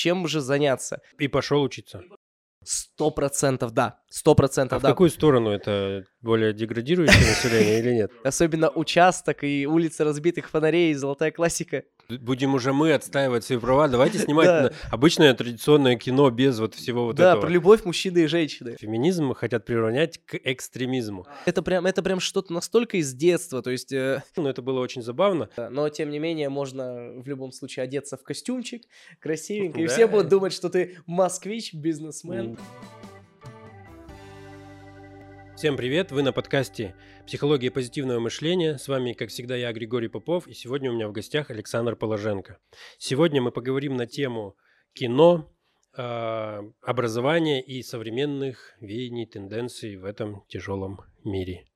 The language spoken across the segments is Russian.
чем же заняться? И пошел учиться. Сто процентов, да. Сто процентов, А в да. какую сторону это более деградирующее население или нет? Особенно участок и улицы разбитых фонарей, золотая классика. Будем уже мы отстаивать свои права. Давайте снимать Да. обычное традиционное кино без вот всего вот да, этого. про любовь мужчины и женщины. Феминизм хотят приравнять к экстремизму. Это прям, это прям что-то настолько из детства, то есть, э, Но это было очень забавно. но тем не менее можно в любом случае одеться в костюмчик, красивенько, и Да. все будут думать, что ты москвич, бизнесмен. Всем привет, вы на подкасте «Психология позитивного мышления». С вами, как всегда, я, Григорий Попов, и сегодня у меня в гостях Александр Положенко. Сегодня мы поговорим на тему кино, а, образования и современных веяний, тенденций в этом тяжелом мире.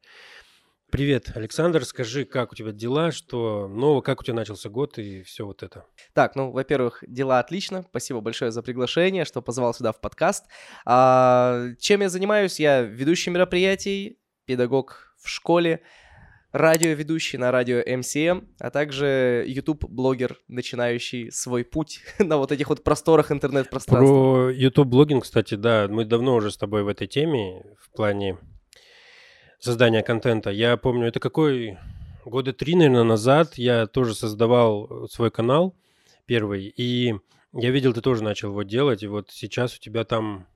Привет, Александр, скажи, как у тебя дела, что нового, как у тебя начался год и все вот это. Так, ну, во-первых, дела отлично. Спасибо большое за приглашение, что позвал сюда в подкаст. А, чем я занимаюсь? Я ведущий мероприятий, педагог в школе, радиоведущий на радио МСМ, а также YouTube-блогер, начинающий свой путь на вот этих вот просторах интернет-пространства. Про YouTube-блогинг, кстати, да, мы давно уже с тобой в этой теме, в плане создания контента. Я помню, это какой... Года три, наверное, назад я тоже создавал свой канал первый, и я видел, ты тоже начал его делать, и вот сейчас у тебя там...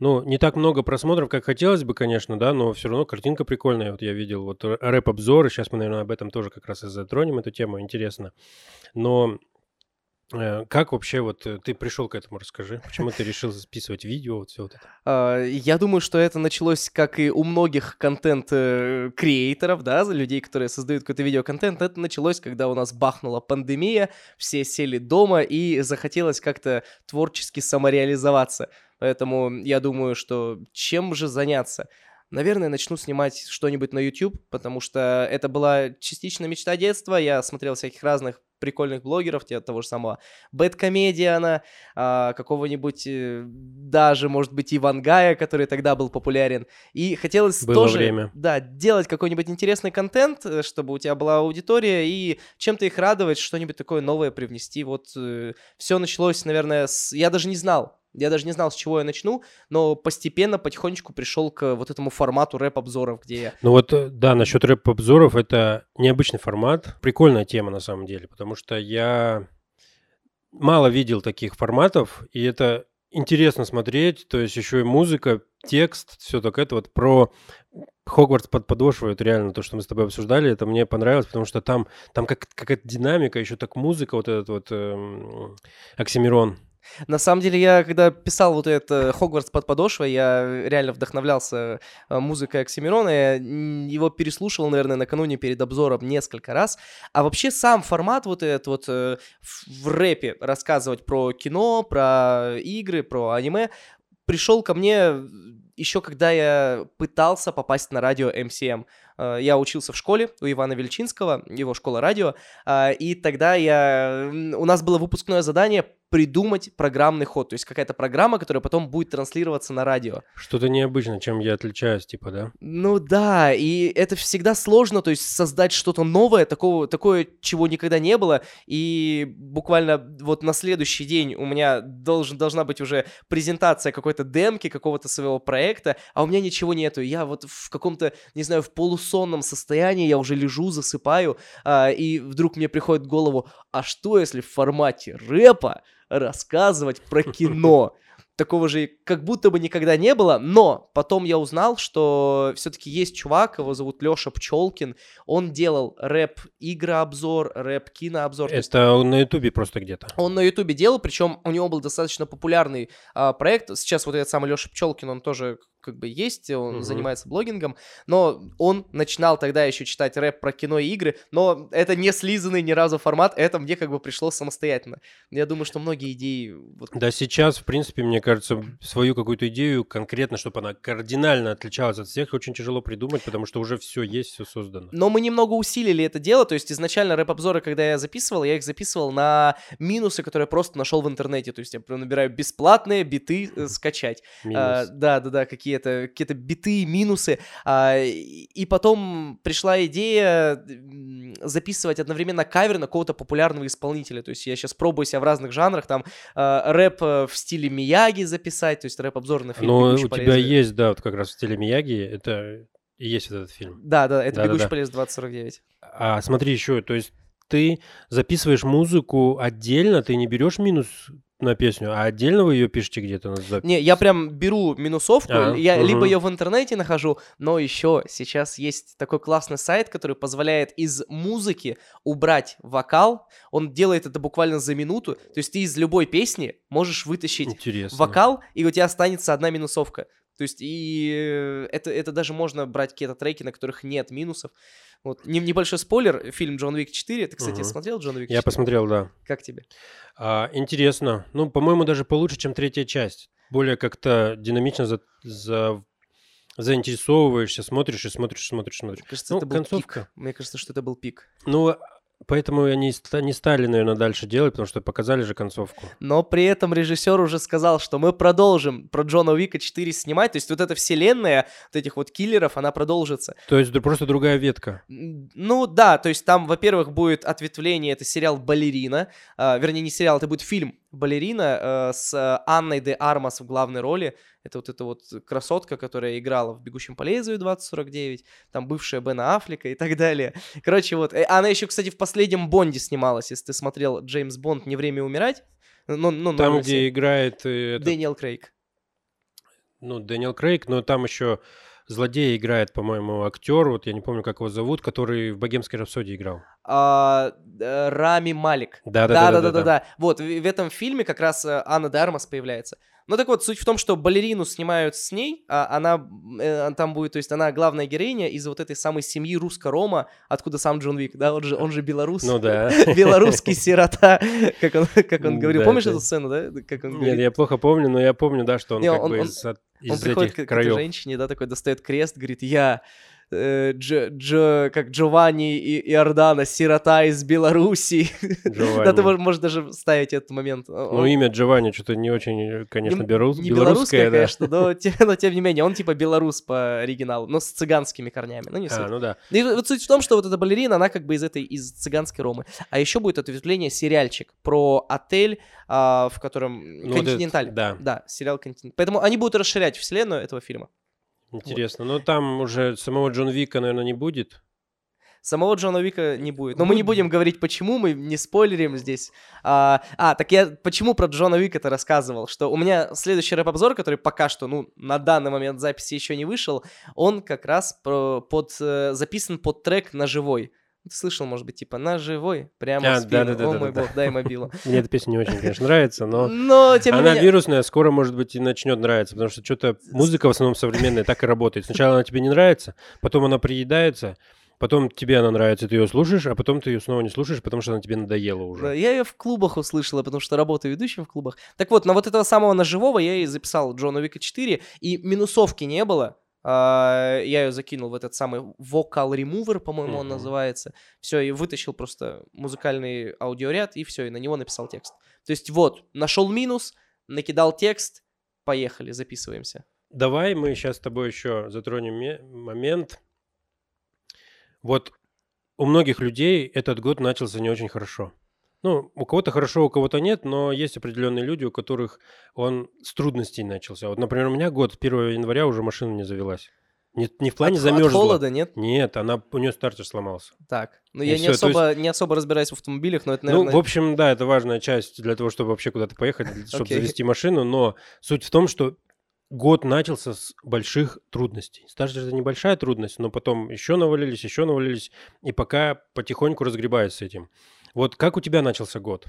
Ну, не так много просмотров, как хотелось бы, конечно, да, но все равно картинка прикольная. Вот я видел вот рэп-обзоры, сейчас мы, наверное, об этом тоже как раз и затронем, эту тему, интересно. Но э, как вообще вот э, ты пришел к этому, расскажи. Почему ты решил записывать видео, вот все вот это? А, Я думаю, что это началось, как и у многих контент-креаторов, да, людей, которые создают какой-то видеоконтент. Это началось, когда у нас бахнула пандемия, все сели дома и захотелось как-то творчески самореализоваться. Поэтому я думаю, что чем же заняться? Наверное, начну снимать что-нибудь на YouTube, потому что это была частично мечта детства. Я смотрел всяких разных прикольных блогеров, те- того же самого Бэткомедиана, а, какого-нибудь э, даже, может быть, Ивангая, который тогда был популярен. И хотелось Было тоже, время. да, делать какой-нибудь интересный контент, э, чтобы у тебя была аудитория, и чем-то их радовать, что-нибудь такое новое привнести. Вот все началось, наверное, с... Я даже не знал, я даже не знал, с чего я начну, но постепенно, потихонечку пришел к вот этому формату рэп-обзоров, где я Ну вот, э, да, насчет рэп-обзоров, это необычный формат. Прикольная тема на самом деле, потому что я мало видел таких форматов, и это интересно смотреть, то есть еще и музыка, текст, все так это вот про Хогвартс под подошвой, вот реально то, что мы с тобой обсуждали, это мне понравилось, потому что там, там как, какая-то динамика, еще так музыка, вот этот вот эм, Оксимирон. На самом деле, я когда писал вот это Хогвартс под подошвой, я реально вдохновлялся э, музыкой Оксимирона. Я его переслушивал, наверное, накануне перед обзором несколько раз. А вообще сам формат вот этот вот э, в, рэпе рассказывать про кино, про игры, про аниме пришел ко мне еще когда я пытался попасть на радио МСМ. Э, Я учился в школе у Ивана Вельчинского, его школа радио, а, и тогда я... у нас было выпускное задание придумать программный ход, то есть какая-то программа, которая потом будет транслироваться на радио. Что-то необычное, чем я отличаюсь, типа, да? Ну да, и это всегда сложно, то есть создать что-то новое, такого, такое, чего никогда не было, и буквально вот на следующий день у меня должен, должна быть уже презентация какой-то демки, какого-то своего проекта, а у меня ничего нету, я вот в каком-то, не знаю, в полусонном состоянии, я уже лежу, засыпаю, а, и вдруг мне приходит в голову, а что если в формате рэпа рассказывать про кино? такого же как будто бы никогда не было, но потом я узнал, что все-таки есть чувак, его зовут Леша Пчелкин, он делал рэп-игрообзор, рэп-кинообзор, то есть Это он на Ютубе просто где-то. он на Ютубе делал, причем у него был достаточно популярный а, проект. Сейчас вот этот самый Леша Пчелкин, он тоже как бы есть, он Мгм. занимается блогингом, но он начинал тогда еще читать рэп про кино и игры, но это не слизанный ни разу формат, это мне как бы пришло самостоятельно. Я думаю, что многие идеи... вот Да, сейчас, в принципе, мне кажется, свою какую-то идею конкретно, чтобы она кардинально отличалась от всех, очень тяжело придумать, потому что уже все есть, все создано. Но мы немного усилили это дело, то есть изначально рэп-обзоры, когда я записывал, я их записывал на минусы, которые я просто нашел в интернете, то есть я набираю бесплатные биты э, скачать. А, Минус. да, да, да, какие какие-то какие биты, минусы. А, и потом пришла идея записывать одновременно кавер на какого-то популярного исполнителя. То есть я сейчас пробую себя в разных жанрах, там а, рэп э, в стиле Мияги записать, то есть рэп-обзор на фильм. Ну, у тебя есть, да, вот как раз в стиле Мияги, это и есть этот фильм. Да, да, это да, «Бегущий да, да. по лесу 2049». А смотри еще, то есть ты записываешь музыку отдельно, ты не берешь минус на песню, а отдельно вы ее пишете где-то на запись? Не, я прям беру минусовку, а, я угу. либо ее в интернете нахожу, но еще сейчас есть такой классный сайт, который позволяет из музыки убрать вокал. Он делает это буквально за минуту. То есть ты из любой песни можешь вытащить Интересно. вокал, и у тебя останется одна минусовка. То есть и это, это даже можно брать какие-то треки, на которых нет минусов. Вот. Небольшой спойлер, фильм «Джон Уик 4». Ты, кстати, угу. смотрел «Джон Уик 4»? Я посмотрел, да. Как тебе? А, интересно. Ну, по-моему, даже получше, чем третья часть. Более как-то динамично за, за заинтересовываешься, смотришь и смотришь, смотришь, смотришь. Мне кажется, ну, это был концовка. пик. Мне кажется, что это был пик. Ну, Поэтому они не стали, наверное, дальше делать, потому что показали же концовку. Но при этом режиссер уже сказал, что мы продолжим про Джона Уика 4 снимать. То есть вот эта вселенная вот этих вот киллеров, она продолжится. То есть просто другая ветка. Ну да, то есть там, во-первых, будет ответвление, это сериал «Балерина». Э, вернее, не сериал, это будет фильм «Балерина» э, с Анной де Армас в главной роли. Это вот эта вот красотка, которая играла в «Бегущем по лезвию» 2049, там бывшая Бена Аффлека и так далее. Короче, вот. Э, она еще, кстати, в последнем Бонде снималась, если ты смотрел Джеймс Бонд «Не время умирать». Ну, ну, там, где играет... Э, Дэниел Крейг. Ну, Дэниел Крейг, но там еще злодея играет, по-моему, актер, вот я не помню, как его зовут, который в «Богемской рапсодии» играл. А, э, Рами Малик. Да-да-да. Вот, в, этом фильме как раз Ана де Армас появляется. Ну так вот, суть в том, что балерину снимают с ней, а она э, там будет, то есть она главная героиня из вот этой самой семьи русско-рома, откуда сам Джон Вик, да, он же, он же белорус. Ну да. Белорусский сирота, как он, как он говорил. Помнишь эту сцену, да? Как он Нет, я плохо помню, но я помню, да, что он как бы из, Он приходит к, женщине, да, такой достает крест, говорит, я э, Дж, Дж, как Джованни и Иордана, сирота из Беларуси. да, ты можешь даже ставить этот момент. Ну, имя Джованни что-то не очень, конечно, белорус, не белорусское, конечно, но, но тем не менее, он типа белорус по оригиналу, но с цыганскими корнями, ну не суть. А, ну да. И вот суть в том, что вот эта балерина, она как бы из этой, из цыганской Ромы. А еще будет ответвление сериальчик про отель, а, в котором ну, Континенталь. Да. Да, сериал Континенталь. Поэтому они будут расширять вселенную этого фильма. Интересно. Вот. Но там уже самого Джон Вика, наверное, не будет. Самого Джона Вика не будет. Но мы не будем говорить, почему, мы не спойлерим здесь. А, а так я почему про Джона Вика-то рассказывал? Что у меня следующий рэп-обзор, который пока что, ну, на данный момент записи еще не вышел, он как раз про, под, э, записан под трек на живой. Ты слышал, может быть, типа «На живой», прямо а, в спину. Да, да, О да, мой да, бог, да. дай мобилу. Мне эта песня не очень, конечно, нравится, но, но тем она менее... вирусная, скоро, может быть, и начнет нравиться, потому что что-то музыка в основном современная так и работает. Сначала она тебе не нравится, потом она приедается, Потом тебе она нравится, ты ее слушаешь, а потом ты ее снова не слушаешь, потому что она тебе надоела уже. Да, я ее в клубах услышала, потому что работаю ведущим в клубах. Так вот, на вот этого самого ножевого я и записал Джона Вика 4, и минусовки не было. Uh, я ее закинул в этот самый Vocal Remover, по-моему, mm-hmm. он называется. Все, и вытащил просто музыкальный аудиоряд, и все, и на него написал текст. То есть вот, нашел минус, накидал текст, поехали, записываемся. Давай мы сейчас с тобой еще затронем момент. Вот у многих людей этот год начался не очень хорошо. Ну, у кого-то хорошо, у кого-то нет, но есть определенные люди, у которых он с трудностей начался. Вот, например, у меня год, 1 января уже машина не завелась. Не, не в плане от, замерзла. От холода, нет? Нет, она, у нее стартер сломался. Так, ну я не, особо, есть... не особо разбираюсь в автомобилях, но это, наверное... Ну, в общем, да, это важная часть для того, чтобы вообще куда-то поехать, чтобы okay. завести машину, но суть в том, что год начался с больших трудностей. Стартер это небольшая трудность, но потом еще навалились, еще навалились, и пока потихоньку разгребаюсь с этим. Вот как у тебя начался год?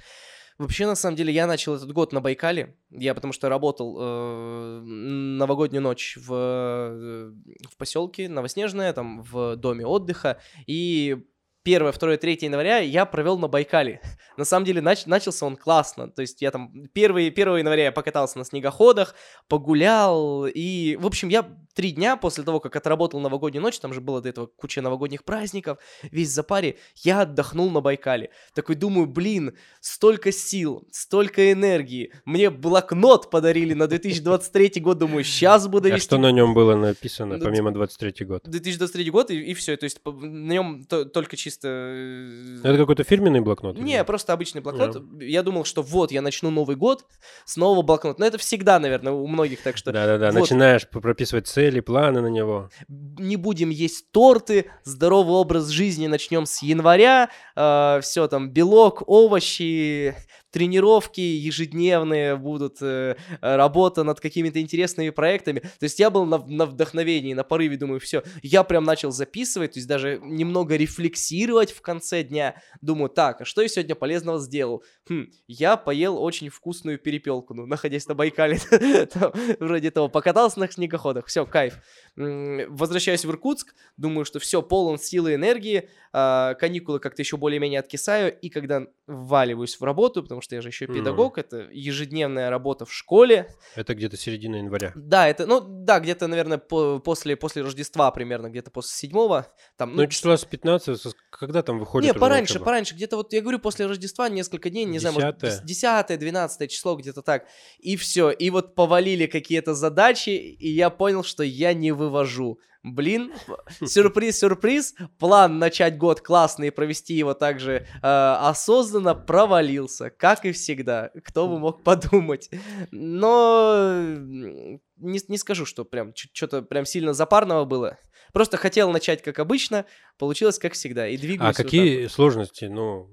Вообще, на самом деле, я начал этот год на Байкале. Я потому что работал э, новогоднюю ночь в, э, в поселке Новоснежное, там в доме отдыха. И 1, 2, 3 января я провел на Байкале. На самом деле нач- начался он классно. То есть я там 1, 1 января я покатался на снегоходах, погулял. И, в общем, я три дня после того, как отработал новогоднюю ночь, там же было до этого куча новогодних праздников, весь запаре, я отдохнул на Байкале. Такой думаю, блин, столько сил, столько энергии. Мне блокнот подарили на 2023 год, думаю, сейчас буду А вести что на нем было написано, Ну, помимо 23 год? 2023 год, и, и все. То есть на нем то- только чисто... э, Это какой-то фирменный блокнот? или Не, нет? просто обычный блокнот. Я думал, что вот, я начну Новый год с нового блокнота. Но это всегда, наверное, у многих, так что Да-да-да, вот. начинаешь прописывать цели, планы на него. не будем есть торты, здоровый образ жизни начнем с января, все там, белок, овощи, тренировки ежедневные будут, э, работа над какими-то интересными проектами. То есть я был на, на вдохновении, на порыве, думаю, все, я прям начал записывать, то есть даже немного рефлексировать в конце дня. Думаю, так, а что я сегодня полезного сделал? Хм, я поел очень вкусную перепелку, ну, находясь на Байкале, вроде того, покатался на снегоходах, все, кайф. Возвращаюсь в Иркутск, думаю, что все, полон силы и энергии, а, каникулы как-то еще более-менее откисаю, и когда вваливаюсь в работу, потому что я же еще педагог, это ежедневная работа в школе, Это где-то середина января. да, это, ну, да, где-то, наверное, по- после, после Рождества примерно, где-то после седьмого, там, Ну, числа с 15, со- когда там выходит не, пораньше, учебу? пораньше, где-то вот, я говорю, после Рождества несколько дней, не знаю, может, Десятое? 10 12 число, где-то так, и все, и вот повалили какие-то задачи, и я понял, что я не вывожу. Блин, сюрприз, сюрприз, план начать год классный и провести его также э, осознанно провалился, как и всегда, кто бы мог подумать. Но не, не скажу, что прям что-то прям сильно запарного было. Просто хотел начать как обычно, получилось как всегда, и двигаюсь. А вот какие сложности, ну,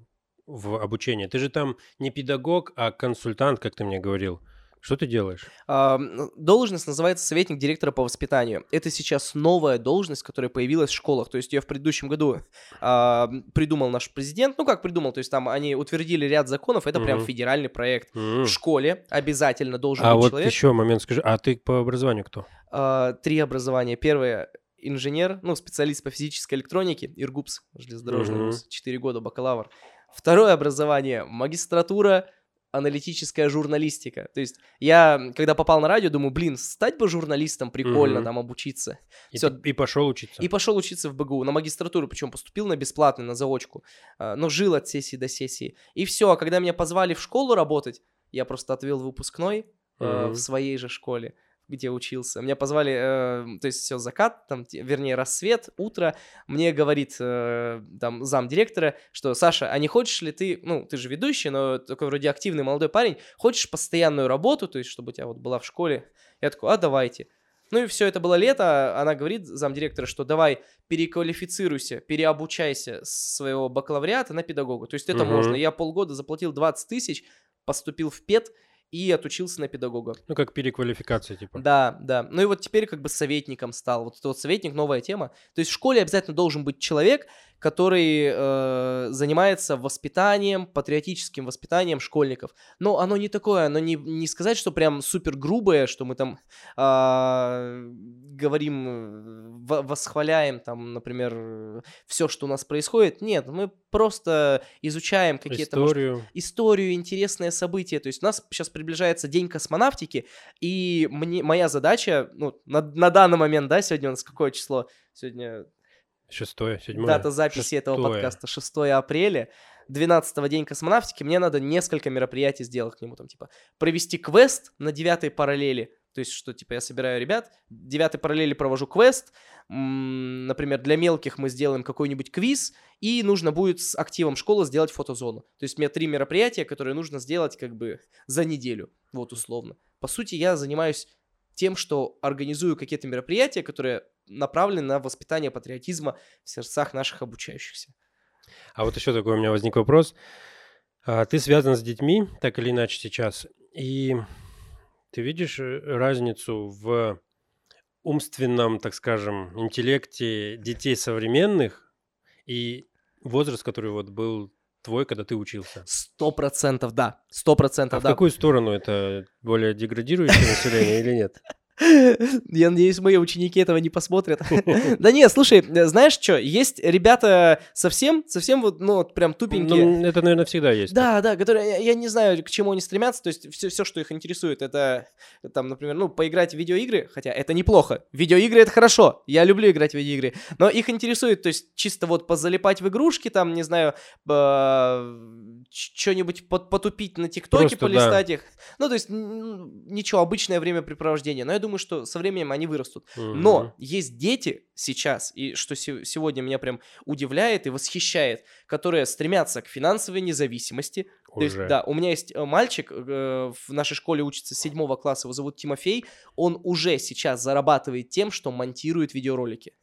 в обучении? Ты же там не педагог, а консультант, как ты мне говорил. Что ты делаешь? А, Должность называется советник директора по воспитанию. Это сейчас новая должность, которая появилась в школах. То есть ее в предыдущем году а, придумал наш президент. Ну как придумал, то есть там они утвердили ряд законов. Это прям федеральный проект. В школе обязательно должен А быть вот человек. еще момент скажи, а ты по образованию кто? А, Три образования. Первое инженер, ну специалист по физической электронике, Иргупс, железнодорожный Мгм. вуз, 4 года бакалавр. Второе образование магистратура аналитическая журналистика. То есть я, когда попал на радио, думаю, блин, стать бы журналистом, прикольно Мгм. там обучиться. И, Всё. и пошел учиться. И пошел учиться в БГУ, на магистратуру, причем поступил на бесплатный, на заочку, а, но жил от сессии до сессии. И все, а когда меня позвали в школу работать, я просто отвел выпускной Мгм. в своей же школе, где учился. Меня позвали, э, то есть все, закат, там, вернее, рассвет, утро. Мне говорит э, там зам директора, что, Саша, а не хочешь ли ты, ну, ты же ведущий, но такой вроде активный молодой парень, хочешь постоянную работу, то есть чтобы у тебя вот была в школе? Я такой, а давайте. Ну и все, это было лето. Она говорит, замдиректора, что давай переквалифицируйся, переобучайся с своего бакалавриата на педагога. То есть это Мгм. можно. Я полгода заплатил 20 тысяч, поступил в ПЕД и отучился на педагога. Ну, как переквалификация, типа. Да, да. Ну и вот теперь как бы советником стал. Вот это вот советник новая тема. То есть в школе обязательно должен быть человек, который э, занимается воспитанием, патриотическим воспитанием школьников. Но оно не такое, оно не, не сказать, что прям супер грубое, что мы там говорим, э, во- восхваляем там, например, все, что у нас происходит. Нет, мы просто изучаем какие-то может, Историю. историю, интересные события. То есть у нас сейчас приближается День космонавтики, и мне, моя задача, ну, на, на данный момент, да, сегодня у нас какое число? Сегодня Шестое, седьмое. дата записи этого шестое. подкаста 6 апреля. 12 день космонавтики, мне надо несколько мероприятий сделать к нему, там, типа, провести квест на девятой параллели, то есть, что, типа, я собираю ребят, девятой параллели провожу квест, например, для мелких мы сделаем какой-нибудь квиз, и нужно будет с активом школы сделать фотозону. То есть, у меня три мероприятия, которые нужно сделать, как бы, за неделю, вот, условно. По сути, я занимаюсь тем, что организую какие-то мероприятия, которые направлены на воспитание патриотизма в сердцах наших обучающихся. А вот еще такой у меня возник вопрос. А, Ты связан с детьми, так или иначе, сейчас, и ты видишь э, разницу в умственном, так скажем, интеллекте детей современных и возраст, который вот был твой, когда ты учился? Сто процентов, да. Сто А процентов, в да. какую сторону это более деградирующее население или нет? Я надеюсь, мои ученики этого не посмотрят. Да не, слушай, знаешь что, есть ребята совсем, совсем вот, ну, вот прям тупенькие. Ну, это, наверное, всегда есть. Да, да, которые, я, не знаю, к чему они стремятся, то есть все, все, что их интересует, это, там, например, ну, поиграть в видеоигры, хотя это неплохо. Видеоигры — это хорошо, я люблю играть в видеоигры, но их интересует, то есть чисто вот позалипать в игрушки, там, не знаю, что-нибудь потупить на ТикТоке, полистать их. Ну, то есть ничего, обычное времяпрепровождение. Но я думаю, что со временем они вырастут. Угу. Но есть дети сейчас, и что сегодня меня прям удивляет и восхищает, которые стремятся к финансовой независимости. Уже. То есть, да, у меня есть э, мальчик, э, в нашей школе учится с седьмого класса, его зовут Тимофей, он уже сейчас зарабатывает тем, что монтирует видеоролики.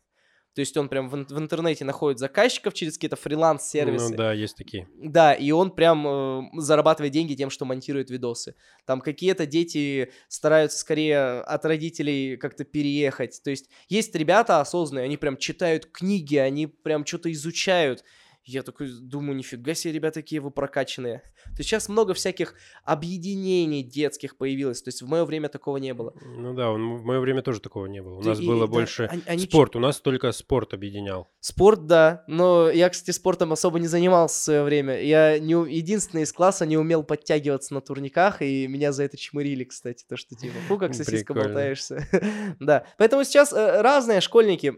То есть он прям в, в интернете находит заказчиков через какие-то фриланс-сервисы. Ну да, есть такие. Да, и он прям э, зарабатывает деньги тем, что монтирует видосы. Там какие-то дети стараются скорее от родителей как-то переехать. То есть есть ребята осознанные, они прям читают книги, они прям что-то изучают. Я такой думаю, нифига себе, ребята, такие вы прокачанные. То есть сейчас много всяких объединений детских появилось. То есть в мое время такого не было. Ну да, в мое время тоже такого не было. У нас и, было да, больше они, спорт. У нас только спорт объединял. Спорт, да. Но я, кстати, спортом особо не занимался в свое время. Я не, единственный из класса не умел подтягиваться на турниках, и меня за это чмырили, кстати. То, что типа, фу, как сосиска болтаешься. да. Поэтому сейчас э, разные школьники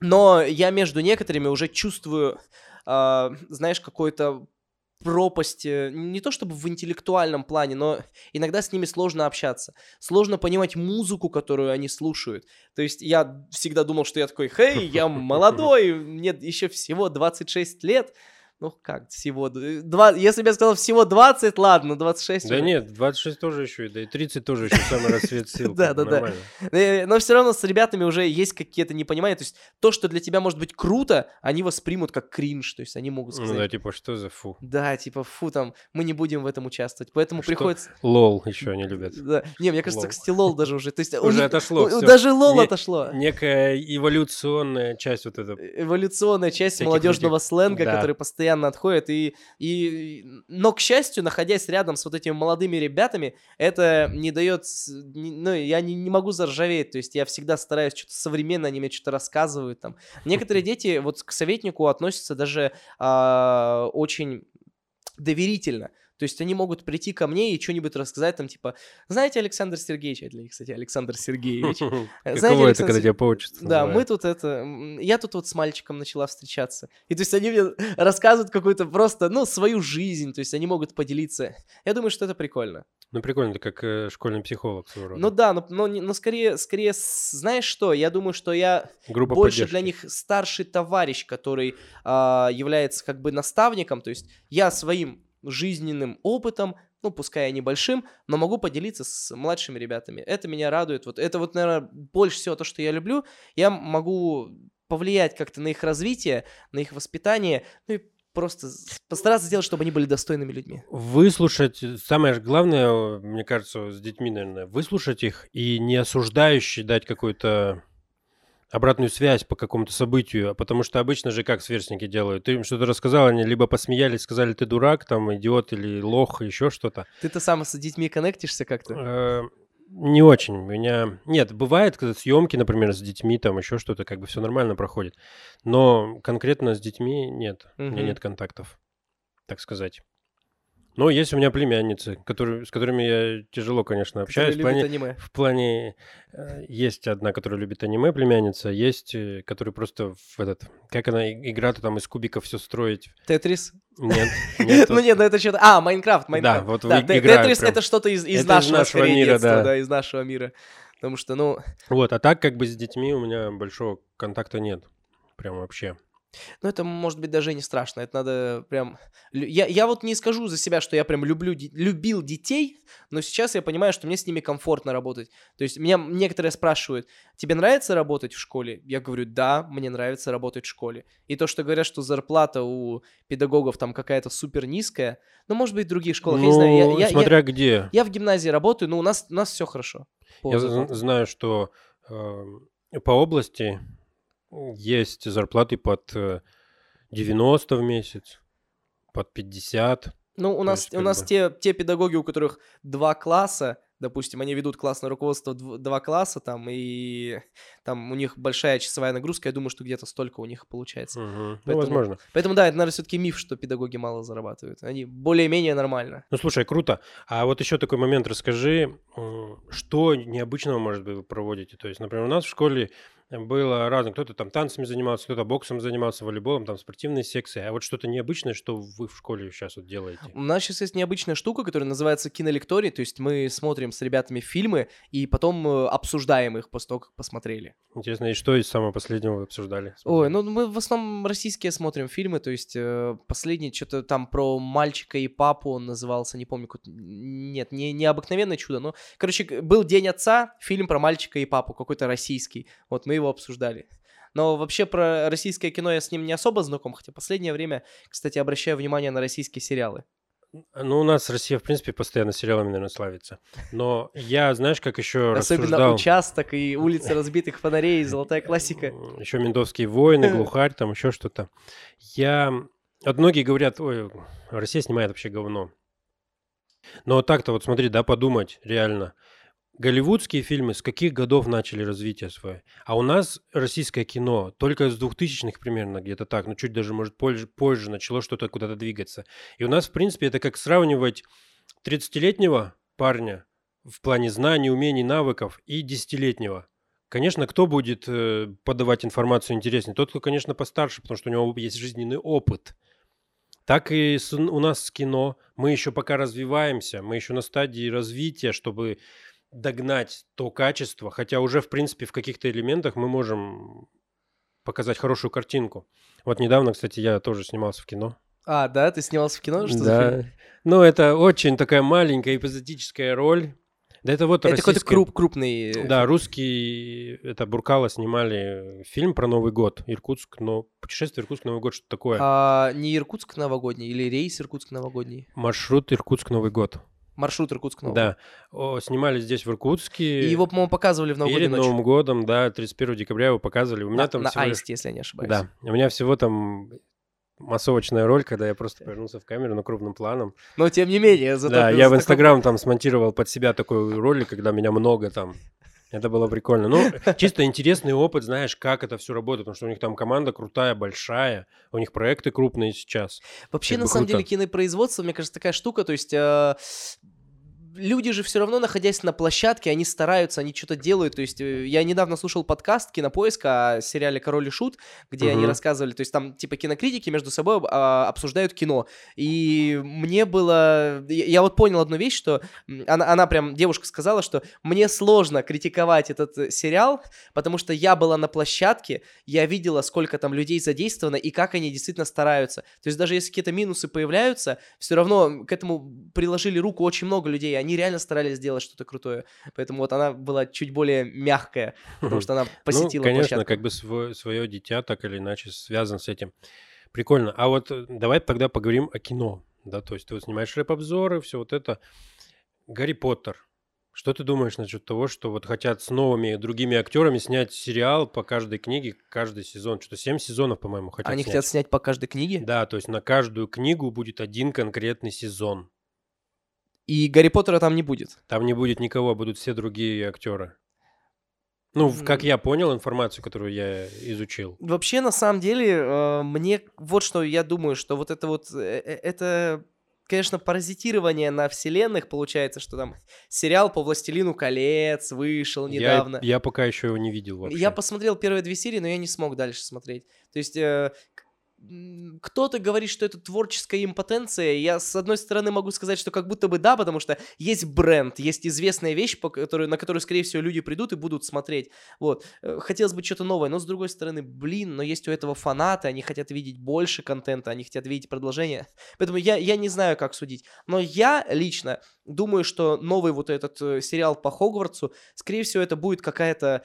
но я между некоторыми уже чувствую э, знаешь, какой-то пропасть, не то чтобы в интеллектуальном плане, но иногда с ними сложно общаться. Сложно понимать музыку, которую они слушают. То есть я всегда думал, что я такой, хей, я молодой, мне еще всего 26 лет, ну как, всего... Два, если бы я сказал всего 20, ладно, 26... Да уже. нет, 26 тоже еще, да и 30 тоже еще самый расцвет сил. Да, да, да. Э, но все равно с ребятами уже есть какие-то непонимания. То есть то, что для тебя может быть круто, они воспримут как кринж. То есть они могут сказать... Ну да, типа, что за фу? Да, типа, фу, там, мы не будем в этом участвовать. Поэтому приходится... Лол еще они любят. Да. Не, мне кажется, кстати, лол даже уже... То есть уже отошло. Даже лол отошло. Некая эволюционная часть вот эта. Эволюционная часть молодежного сленга, который постоянно отходит. И и, но, к счастью, находясь рядом с вот этими молодыми ребятами, это не дает, ну, я не, не могу заржаветь, то есть я всегда стараюсь что-то современное, они мне что-то рассказывают там. Некоторые дети вот к советнику относятся даже э, очень доверительно. То есть они могут прийти ко мне и что-нибудь рассказать, там, типа, знаете, Александр Сергеевич, это для них, кстати, Александр Сергеевич. Каково это, когда тебя поучатся? Да, мы тут это, я тут вот с мальчиком начала встречаться. И то есть они мне рассказывают какую-то просто, ну, свою жизнь, то есть они могут поделиться. Я думаю, что это прикольно. Ну, прикольно, ты как э, школьный психолог своего рода. Ну да, но, но, но скорее, скорее, знаешь что, я думаю, что я Группа больше поддержки. для них старший товарищ, который э, является как бы наставником, то есть я своим жизненным опытом, ну, пускай я небольшим, но могу поделиться с младшими ребятами. Это меня радует. Вот это вот, наверное, больше всего то, что я люблю. Я могу повлиять как-то на их развитие, на их воспитание, ну и просто постараться сделать, чтобы они были достойными людьми. Выслушать, самое главное, мне кажется, с детьми, наверное, выслушать их и не осуждающий дать какой-то обратную связь по какому-то событию, потому что обычно же как сверстники делают? Ты им что-то рассказал, они либо посмеялись, сказали, ты дурак, там, идиот или лох, еще что-то. Ты-то сам с детьми коннектишься как-то? Э, не очень. У меня... Нет, бывает, когда съемки, например, с детьми, там еще что-то, как бы все нормально проходит. Но конкретно с детьми нет. У меня нет контактов, так сказать. Но есть у меня племянницы, которые, с которыми я тяжело, конечно, общаюсь. в плане, аниме. В плане э, есть одна, которая любит аниме, племянница, есть, э, которая просто в этот, как она игра-то там из кубиков все строить. Тетрис? Нет. Ну нет, ну это что-то... А, Майнкрафт, Майнкрафт. Да, вот Тетрис это что-то из нашего мира, да, из нашего мира. Потому что, ну... Вот, а так как бы с детьми у меня большого контакта нет. Прям вообще. Ну, это может быть даже и не страшно. Это надо прям... Я, я вот не скажу за себя, что я прям люблю, любил детей, но сейчас я понимаю, что мне с ними комфортно работать. То есть меня некоторые спрашивают, тебе нравится работать в школе? Я говорю, да, мне нравится работать в школе. И то, что говорят, что зарплата у педагогов там какая-то супер низкая, ну, может быть, в других школах, ну, я не знаю. Я, я, смотря я, где. Я в гимназии работаю, но у нас, у нас все хорошо. Я знаю, что э, по области есть зарплаты под 90 э, в месяц, под 50. Ну, у нас, есть, у нас бы... те, те педагоги, у которых два класса, Допустим, они ведут классное руководство дв- два класса там, и там у них большая часовая нагрузка, я думаю, что где-то столько у них получается. Ну, Поэтому- возможно. Поэтому, да, это, наверное, все-таки миф, что педагоги мало зарабатывают. Они более-менее нормально. Ну, слушай, круто. А вот еще такой момент расскажи, что необычного, может быть, вы проводите? То есть, например, у нас в школе было разное. Кто-то там танцами занимался, кто-то боксом занимался, волейболом, там спортивные секции. А вот что-то необычное, что вы в школе сейчас вот делаете? У нас сейчас есть необычная штука, которая называется кинолекторий, то есть мы смотрим с ребятами фильмы и потом э, обсуждаем их после того, как посмотрели. Интересно, и что из самого последнего вы обсуждали? Ой, ну мы в основном российские смотрим фильмы, то есть э, последний что-то там про мальчика и папу он назывался, не помню, нет, не необыкновенное чудо, но, короче, был День отца, фильм про мальчика и папу, какой-то российский, вот мы его обсуждали. Но вообще про российское кино я с ним не особо знаком, хотя последнее время, кстати, обращаю внимание на российские сериалы. Ну, у нас Россия, в принципе, постоянно сериалами, наверное, славится. Но я, знаешь, как еще Особенно рассуждал... участок и улицы разбитых фонарей, золотая классика. Еще ментовские войны, глухарь, там еще что-то. Я... Вот многие говорят, ой, Россия снимает вообще говно. Но так-то вот смотри, да, подумать реально. Голливудские фильмы с каких годов начали развитие свое? А у нас российское кино только с 2000-х примерно где-то так, ну чуть даже, может, позже, позже начало что-то куда-то двигаться. И у нас, в принципе, это как сравнивать 30-летнего парня в плане знаний, умений, навыков и 10-летнего. Конечно, кто будет э, подавать информацию интереснее? Тот, кто, конечно, постарше, потому что у него есть жизненный опыт. Так и с- у нас с кино. Мы еще пока развиваемся, мы еще на стадии развития, чтобы догнать то качество, хотя уже, в принципе, в каких-то элементах мы можем показать хорошую картинку. Вот недавно, кстати, я тоже снимался в кино. А, да, ты снимался в кино? Что за да. фильм? Ну, это очень такая маленькая эпизодическая роль. Да это вот Это какой-то российская- круп, крупный... э, Да, русские, это Буркало снимали фильм про Новый год, Иркутск, но путешествие Иркутск, Новый год, что такое? А, не Иркутск новогодний или рейс Иркутск новогодний? Маршрут Иркутск, Новый год. Маршрут Иркутск новогодний. Да, О, снимали здесь в Иркутске. И его, по-моему, показывали в новогоднюю Перед ночь. Новым годом, да, 31 декабря его показывали. У меня На, там на всего лишь- Аисте, если я не ошибаюсь. Да, у меня всего там массовочная роль, когда я просто повернулся в камеру на крупным планом. Но тем не менее, зато да, я в Инстаграм там смонтировал под себя такой ролик, когда меня много там. Это было прикольно. Ну, чисто интересный опыт, знаешь, как это все работает, потому что у них там команда крутая, большая, у них проекты крупные сейчас. Вообще, Как на самом круто. деле, кинопроизводство, мне кажется, такая штука, то есть... Люди же все равно, находясь на площадке, они стараются, они что-то делают. То есть э, я недавно слушал подкаст Кинопоиска о сериале «Король и Шут», где они Мгм. рассказывали, то есть там типа кинокритики между собой а, обсуждают кино. И мне было... Я, вот понял одну вещь, что она, она прям, девушка сказала, что мне сложно критиковать этот э, сериал, потому что я была на площадке, я видела, сколько там людей задействовано и как они действительно стараются. То есть даже если какие-то минусы появляются, все равно к этому приложили руку очень много людей, они реально старались сделать что-то крутое. Поэтому вот она была чуть более мягкая, потому что она посетила ну, конечно, площадку. как бы свое, свое дитя так или иначе связан с этим. Прикольно. А вот э, давай тогда поговорим о кино. Да, то есть ты вот снимаешь рэп-обзоры, все вот это. Гарри Поттер. Что ты думаешь насчет того, что вот хотят с новыми другими актерами снять сериал по каждой книге, каждый сезон? Что-то 7 сезонов, по-моему, хотят Они снять. хотят снять по каждой книге. Да, то есть на каждую книгу будет один конкретный сезон. И Гарри Поттера там не будет. Там не будет никого, будут все другие актеры. Ну, как я понял информацию, которую я изучил. Вообще, на самом деле, э, мне вот что я думаю, что вот это вот, э, э, это, конечно, паразитирование на вселенных, получается, что там сериал по «Властелину колец» вышел Я, недавно. я пока еще его не видел вообще. Я посмотрел первые две серии, но я не смог дальше смотреть. То есть кто-то говорит, что это творческая импотенция. Я, с одной стороны, могу сказать, что как будто бы да, потому что есть бренд, есть известная вещь, по которой, на которую, скорее всего, люди придут и будут смотреть. Вот. Э, Хотелось бы что-то новое, но с другой стороны, блин, но есть у этого фанаты, они хотят видеть больше контента, они хотят видеть продолжение. Поэтому я, я не знаю, как судить. Но я лично думаю, что новый вот этот э, сериал по Хогвартсу, скорее всего, это будет какая-то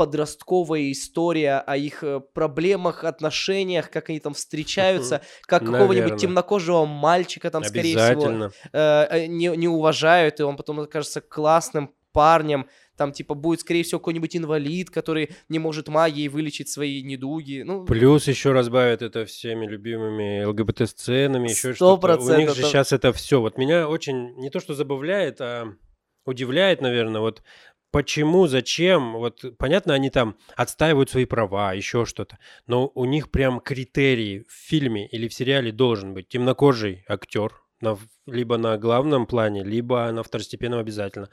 подростковая история о их э, проблемах, отношениях, как они там встречаются, как какого-нибудь темнокожего мальчика там, скорее всего, э, э, не, не уважают, и он потом окажется классным парнем, там, типа, будет, скорее всего, какой-нибудь инвалид, который не может магией вылечить свои недуги. Ну, Плюс еще разбавят это всеми любимыми ЛГБТ-сценами, еще что-то. У них же сейчас это все. Вот меня очень не то что забавляет, а удивляет, наверное, вот почему, зачем, вот понятно, они там отстаивают свои права, еще что-то, но у них прям критерий в фильме или в сериале должен быть темнокожий актер, на, либо на главном плане, либо на второстепенном обязательно.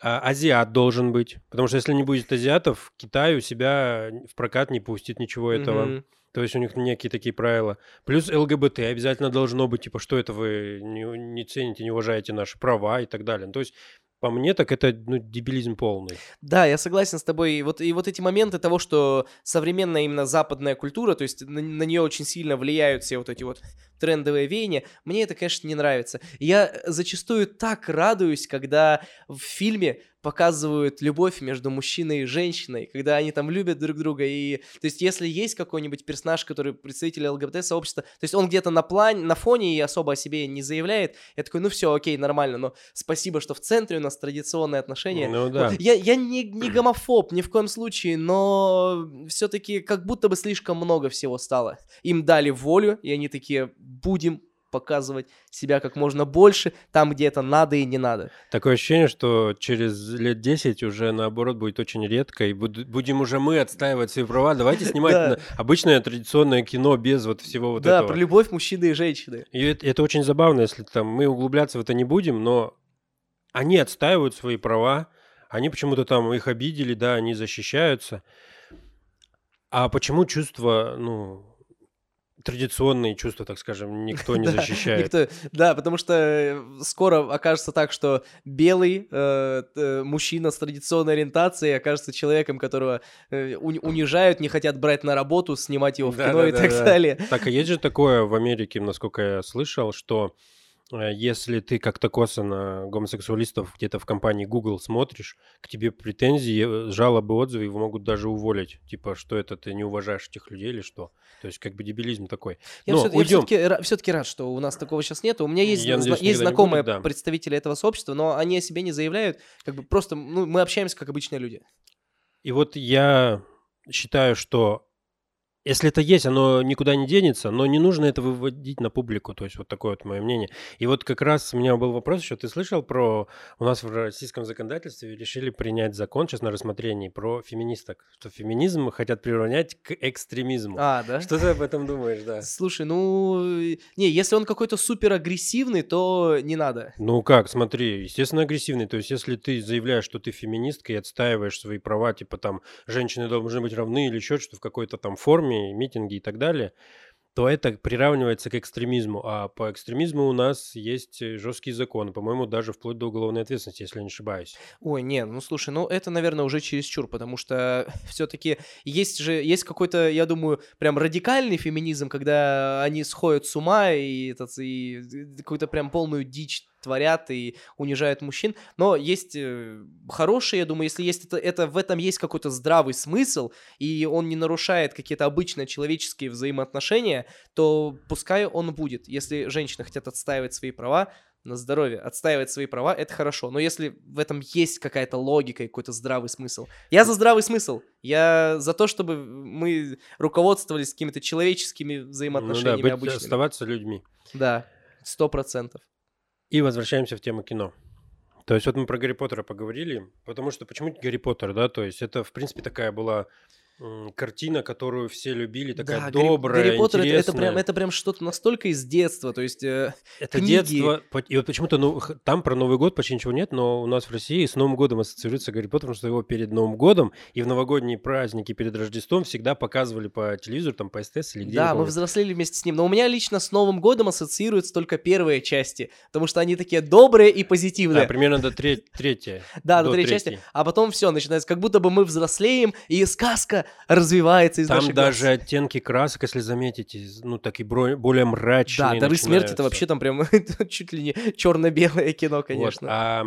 А, азиат должен быть, потому что если не будет азиатов, Китай у себя в прокат не пустит ничего этого. Mm-hmm. То есть у них некие такие правила. Плюс ЛГБТ обязательно должно быть, типа, что это вы не, не цените, не уважаете наши права и так далее. То есть по мне, так это ну, дебилизм полный. Да, я согласен с тобой. И вот, и вот эти моменты того, что современная именно западная культура, то есть на, на нее очень сильно влияют все вот эти вот трендовые веяния, мне это, конечно, не нравится. Я зачастую так радуюсь, когда в фильме показывают любовь между мужчиной и женщиной, когда они там любят друг друга, и, то есть, если есть какой-нибудь персонаж, который представитель ЛГБТ-сообщества, то есть, он где-то на плане, на фоне и особо о себе не заявляет, я такой, ну все, окей, нормально, но спасибо, что в центре у нас традиционные отношения. Ну да. Вот, я, я не, не гомофоб ни в коем случае, но все-таки как будто бы слишком много всего стало. Им дали волю, и они такие, будем показывать себя как можно больше там, где это надо и не надо. Такое ощущение, что через лет 10 уже наоборот будет очень редко, и будем уже мы отстаивать свои права. Давайте снимать обычное традиционное кино без вот всего вот этого. Да, про любовь мужчины и женщины. И это очень забавно, если там мы углубляться в это не будем, но они отстаивают свои права, они почему-то там их обидели, да, они защищаются. А почему чувство, ну, традиционные чувства, так скажем, никто не защищает. Никто, да, потому что э, скоро окажется так, что белый э, э, мужчина с традиционной ориентацией окажется человеком, которого э, унижают, не хотят брать на работу, снимать его в кино да, и да, так далее. Так, а есть же такое в Америке, насколько я слышал, что если ты как-то косо на гомосексуалистов где-то в компании Google смотришь, к тебе претензии, э, жалобы, отзывы, его могут даже уволить. Типа, что это ты не уважаешь этих людей или что? То есть, как бы дебилизм такой. Я, Но, все, уйдем. я все-таки, все-таки рад, что у нас такого сейчас нет. У меня есть, я надеюсь, есть знакомые будет, да. представители этого сообщества, но они о себе не заявляют. Как бы просто ну, мы общаемся как обычные люди. И вот я считаю, что если это есть, оно никуда не денется, но не нужно это выводить на публику. То есть вот такое вот мое мнение. И вот как раз у меня был вопрос еще. Ты слышал про... У нас в российском законодательстве решили принять закон сейчас на рассмотрении про феминисток. Что феминизм хотят приравнять к экстремизму. А, да? Что ты об этом думаешь, да? Слушай, ну... Не, если он какой-то супер агрессивный, то не надо. Ну как, смотри, естественно, агрессивный. То есть если ты заявляешь, что ты феминистка и отстаиваешь свои права, типа там женщины должны быть равны или еще что-то в какой-то там форме, митинги и так далее, то это приравнивается к экстремизму. А по экстремизму у нас есть э, жесткие законы, по-моему, даже вплоть до уголовной ответственности, если я не ошибаюсь. Ой, не, ну слушай, ну это, наверное, уже чересчур, потому что все-таки есть же, есть какой-то, я думаю, прям радикальный феминизм, когда они сходят с ума и, и какую-то прям полную дичь творят и унижают мужчин. Но есть э, хорошие, я думаю, если есть это, это в этом есть какой-то здравый смысл, и он не нарушает какие-то обычные человеческие взаимоотношения, то пускай он будет. Если женщины хотят отстаивать свои права, на здоровье, отстаивать свои права, это хорошо. Но если в этом есть какая-то логика и какой-то здравый смысл. Я за здравый смысл. Я за то, чтобы мы руководствовались какими-то человеческими взаимоотношениями ну да, быть, обычными. оставаться людьми. Да, сто процентов. И возвращаемся в тему кино. То есть вот мы про Гарри Поттера поговорили, потому что почему Гарри Поттер, да, то есть это, в принципе, такая была картина, которую все любили, такая да, добрая, Гарри, Поттер это, это прям это прям что-то настолько из детства, то есть э, это книги... детство, и вот почему-то ну там про Новый год почти ничего нет, но у нас в России с Новым годом ассоциируется Гарри Поттер, потому что его перед Новым годом и в новогодние праздники перед Рождеством всегда показывали по телевизору, там по СТС или где. Да, мы взрослели вместе с ним, но у меня лично с Новым годом ассоциируются только первые части, потому что они такие добрые и позитивные. Да, примерно до третьей. Да, до третьей части, а потом все начинается, как будто бы мы взрослеем и сказка развивается из Там наших даже глаз. оттенки красок, если заметите, ну, такие более мрачные Да, «Дары смерти» — это вообще там прям чуть ли не черно-белое кино, конечно. Вот, а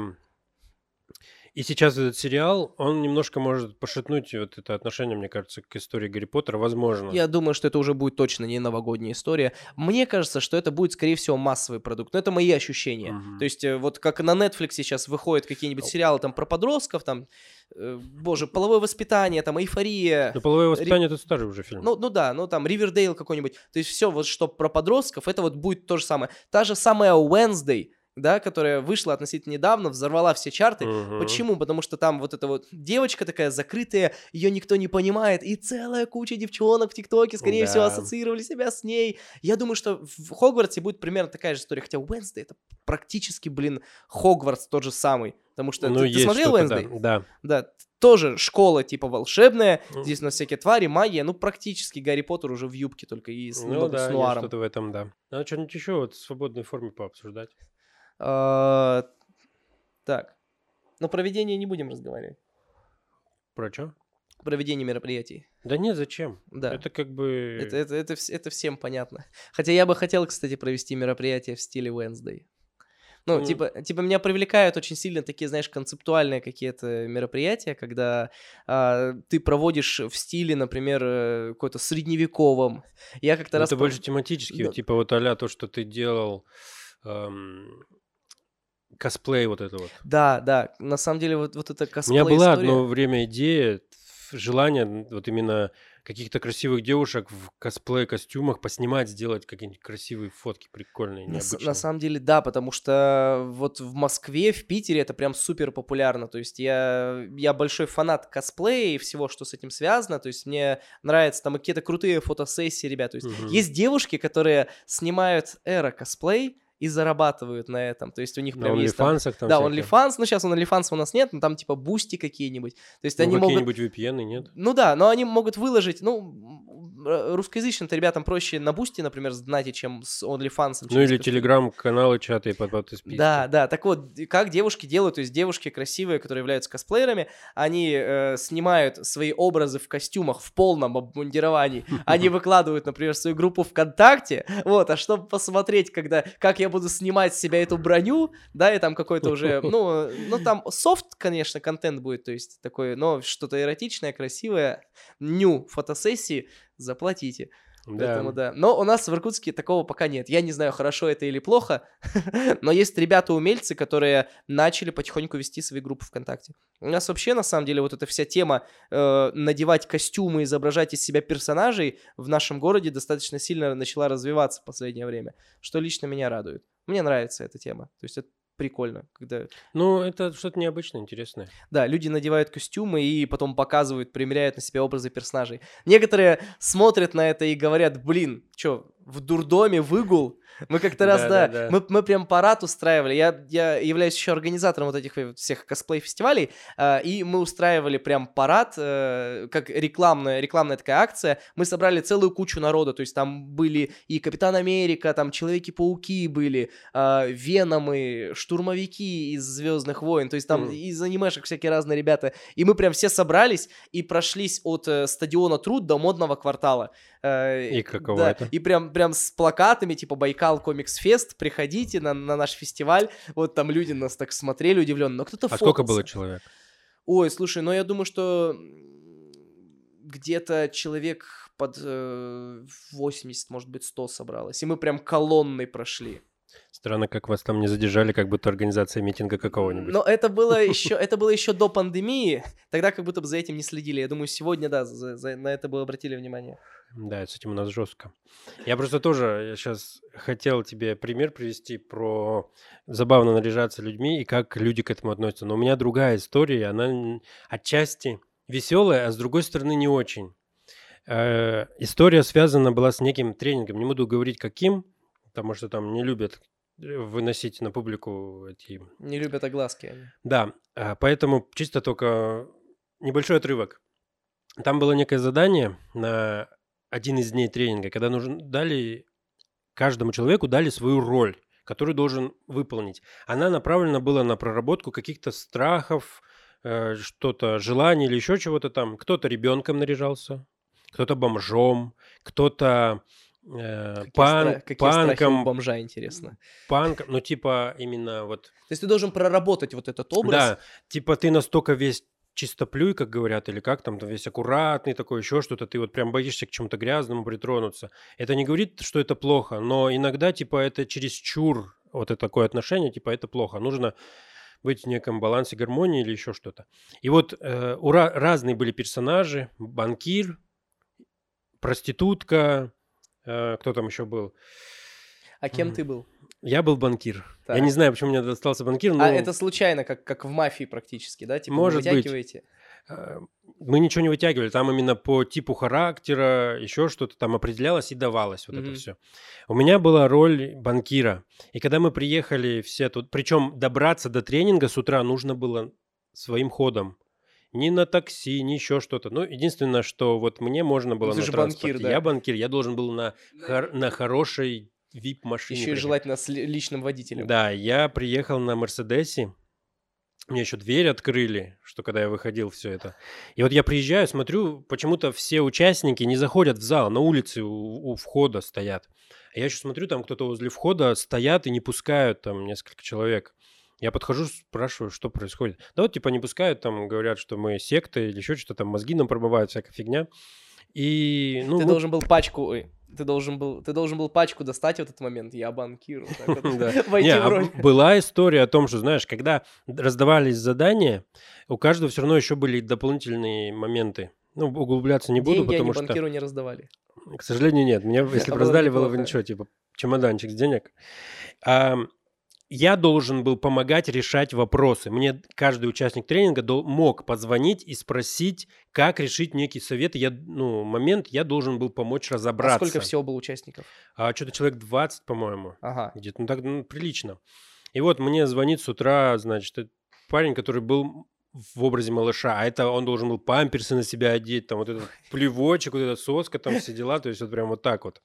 и сейчас этот сериал, он немножко может пошатнуть вот это отношение, мне кажется, к истории Гарри Поттера, возможно. Я думаю, что это уже будет точно не новогодняя история. Мне кажется, что это будет, скорее всего, массовый продукт. Но это мои ощущения. Uh-huh. То есть, э, вот как на Netflix сейчас выходят какие-нибудь сериалы там про подростков, там, боже, половое воспитание, там, эйфория. Ну, половое воспитание Ри... это старый уже фильм. Ну, ну да, ну там, Ривердейл какой-нибудь. То есть, все, вот что про подростков, это вот будет то же самое. Та же самая Wednesday, да, которая вышла относительно недавно, взорвала все чарты. Мгм. Почему? Потому что там вот эта вот девочка такая закрытая, ее никто не понимает, и целая куча девчонок в ТикТоке, скорее всего, Да. ассоциировали себя с ней. Я думаю, что в Хогвартсе будет примерно такая же история, хотя Уэнсдей это практически, блин, Хогвартс тот же самый. Потому что Ну, ты, ты смотрел что-то, да? Да. Да, тоже школа типа волшебная, Ну. здесь у нас всякие твари, магия, ну практически Гарри Поттер уже в юбке только и с, Ну да, с нуаром. что-то в этом, да. Надо что-нибудь еще вот в свободной форме пообсуждать. А, так, но проведение не будем разговаривать. Про что? Проведение мероприятий. Да нет, зачем? Да. Это как бы... Это, это, это, это всем понятно. Хотя я бы хотел, кстати, провести мероприятие в стиле Wednesday. Ну, Ну. типа, типа, меня привлекают очень сильно такие, знаешь, концептуальные какие-то мероприятия, когда а, ты проводишь в стиле, например, э, какой-то средневековом. Я как-то Ну, раз... это больше тематически, Да. типа вот а то, что ты делал, эм, косплей вот это вот. Да, да, на самом деле вот, вот эта У косплей меня была история- одно время идея, желание вот именно каких-то красивых девушек в косплей-костюмах поснимать, сделать какие-нибудь красивые фотки прикольные, На, с- на необычные. самом деле, да, потому что вот в Москве, в Питере это прям супер популярно. То есть я, я большой фанат косплея и всего, что с этим связано. То есть мне нравятся там какие-то крутые фотосессии, ребят. То есть Мгм. есть девушки, которые снимают эро косплей и зарабатывают на этом. То есть у них На прям есть там... Там Да. OnlyFans, ну сейчас OnlyFans у нас нет, но там типа Boosty какие-нибудь. То есть Ну, они могут... какие-нибудь VPN, нет? Ну да, но они могут выложить, ну, м, русскоязычным-то ребятам проще на Boosty, например, сдать, чем с OnlyFans. Ну или телеграм-каналы, чаты под подписки. Да, да, так вот, и как девушки делают, то есть девушки красивые, которые являются косплеерами, они э, снимают свои образы в костюмах в полном обмундировании, они выкладывают, например, свою группу ВКонтакте, вот, а чтобы посмотреть, когда, как я буду снимать с себя эту броню, да, и там какой-то уже, ну, ну там софт, конечно, контент будет, то есть такой, но что-то эротичное, красивое, ню фотосессии, заплатите. Да. Поэтому да. Но у нас в Иркутске такого пока нет. Я не знаю, хорошо это или плохо, но есть ребята-умельцы, которые начали потихоньку вести свои группы ВКонтакте. У нас вообще, на самом деле, вот эта вся тема э, надевать костюмы, изображать из себя персонажей в нашем городе достаточно сильно начала развиваться в последнее время, что лично меня радует. Мне нравится эта тема. То есть это прикольно, когда Ну, это что-то необычное, интересное. да, люди надевают костюмы и потом показывают, примеряют на себя образы персонажей. Некоторые смотрят на это и говорят, блин, что, в дурдоме выгул? Мы как-то раз, да, Да-да-да. мы, мы прям парад устраивали. Я, я являюсь еще организатором вот этих всех косплей-фестивалей, а, и мы устраивали прям парад, э, как рекламная, рекламная такая акция. Мы собрали целую кучу народа, то есть там были и Капитан Америка, там Человеки-пауки были, а, Веномы, штурмовики из Звездных войн, то есть там Мгм. из анимешек всякие разные ребята. И мы прям все собрались и прошлись от э, стадиона Труд до модного квартала. Э, И каково да, это? И прям, прям с плакатами, типа Байкал Комикс Фест, приходите на, на наш фестиваль. Вот там люди нас так смотрели удивленно, но кто-то А сколько фоткался. было человек? Ой, слушай, ну я думаю, что где-то человек под э, 80, может быть, 100 собралось. И мы прям колонной прошли. Странно, как вас там не задержали, как будто организация митинга какого-нибудь. Но это было еще, это было еще до пандемии. Тогда как будто бы за этим не следили. Я думаю, сегодня, да, за- за- на это бы обратили внимание. Да, с этим у нас жестко. Я просто тоже сейчас хотел тебе пример привести про забавно наряжаться людьми и как люди к этому относятся. Но у меня другая история, она отчасти веселая, а с другой стороны не очень. Э, История связана была с неким тренингом. Не буду говорить каким, потому что там не любят э, выносить на публику эти Не любят огласки да, а, поэтому чисто только небольшой отрывок. Там было некое задание на один из дней тренинга, когда нужен, дали каждому человеку дали свою роль, которую должен выполнить. Она направлена была на проработку каких-то страхов, э, что-то желаний или еще чего-то там. Кто-то ребенком наряжался, кто-то бомжом, кто-то Какие, пан- стра- какие страхи у панком, бомжа, интересно. панком, ну типа именно вот То есть ты должен проработать вот этот образ. да, типа ты настолько весь чистоплюй, как говорят, или как там, там весь аккуратный такой, еще что-то, ты вот прям боишься к чему-то грязному притронуться. Это не говорит, что это плохо, но иногда, типа, это чересчур, вот это такое отношение, типа, это плохо. Нужно быть в неком балансе гармонии или еще что-то. И вот э, у ra- разные были персонажи, банкир, проститутка, э, кто там еще был? А кем ты был? Я был банкир. Так. Я не знаю, почему мне достался банкир, но А это случайно, как, как в мафии практически, да? Типа вы Может быть. вытягиваете? э, мы ничего не вытягивали. Там именно по типу характера, еще что-то там определялось и давалось вот это Мгм. все. У меня была роль банкира. И когда мы приехали все тут, причем добраться до тренинга с утра нужно было своим ходом. Ни на такси, ни еще что-то. Ну, единственное, что вот мне можно было Ну, на транспорте. банкир, да. Я банкир, я должен был на, хор- на хорошей VIP-машине. Еще и приехать. желательно с ли- личным водителем. Да, я приехал на Мерседесе. Мне еще дверь открыли, что когда я выходил все это. И вот я приезжаю, смотрю, почему-то все участники не заходят в зал, на улице у, у входа стоят. А я еще смотрю, там кто-то возле входа стоят и не пускают там несколько человек. Я подхожу, спрашиваю, что происходит. Да вот типа не пускают, там говорят, что мы секта или еще что-то, там мозги нам промывают, всякая фигня. И, ну, ты мы- должен был пачку, ой, ты должен был, ты должен был пачку достать в этот момент. Я банкир. вот так вот, Да. Войти Не, в а была история о том, что, знаешь, когда раздавались задания, у каждого все равно еще были дополнительные моменты. Ну, углубляться не буду, потому что, банкиру не раздавали. к сожалению, нет. Если А бы было раздали, было бы ничего, типа чемоданчик с денег. А, я должен был помогать решать вопросы. Мне каждый участник тренинга мог позвонить и спросить, как решить некий совет. Я, ну, момент, я должен был помочь А разобраться. сколько всего было участников? А что-то человек 20, по-моему. Ага. Где-то, ну так ну, прилично. И вот мне звонит с утра, значит, э, парень, который был в образе малыша, а это он должен был памперсы на себя одеть, там вот этот плевочек, вот эта соска, там все дела, то есть вот прям вот так вот.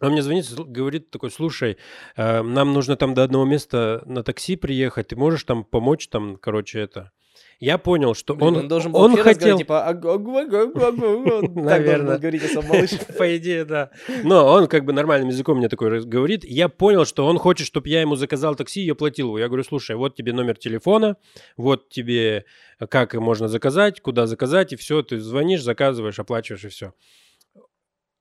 Он мне звонит, говорит такой, слушай, э, нам нужно там до одного места на такси приехать, ты можешь там помочь там, короче, это. Я понял, что Блин, он, он, должен был он хотел... типа, «Аг- аг- аг- аг- аг- аг». так должен Наверно. был говорить. По идее, да. Но он как бы нормальным языком мне такой говорит. Я понял, что он хочет, чтобы я ему заказал такси и оплатил его. Я говорю, слушай, вот тебе номер телефона, вот тебе э, как можно заказать, куда заказать, и все, ты звонишь, заказываешь, оплачиваешь, и все.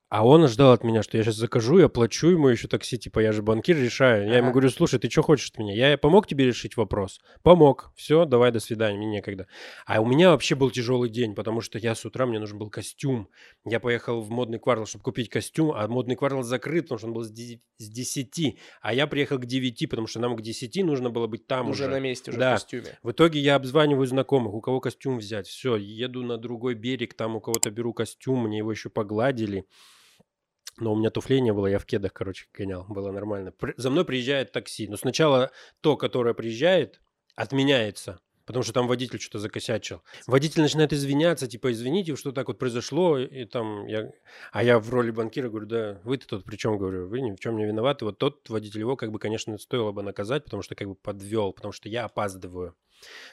А он ждал от меня, что я сейчас закажу и оплачу ему еще такси, типа я же банкир решаю. Я ему Ага. говорю, слушай, ты что хочешь от меня? Я помог тебе решить вопрос? Помог. Все, давай, до свидания, мне некогда. А у меня вообще был тяжелый день, потому что я с утра, мне нужен был костюм. Я поехал в модный квартал, чтобы купить костюм, а модный квартал закрыт, потому что он был с ди- с 10. А я приехал к 9, потому что нам к 10 нужно было быть там Уже уже. на месте, уже в Да. костюме. В итоге я обзваниваю знакомых, у кого костюм взять. Все, еду на другой берег, там у кого-то беру костюм, мне его еще погладили. Но у меня туфлей не было, я в кедах, короче, гонял, было нормально. За мной приезжает такси, но сначала то, которое приезжает, отменяется, потому что там водитель что-то закосячил. Водитель начинает извиняться, типа, извините, что так вот произошло, и там я... А я в роли банкира говорю, да, вы-то тут при чем, говорю, вы ни в чем не виноваты. Вот тот водитель его, как бы, конечно, стоило бы наказать, потому что как бы подвел, потому что я опаздываю.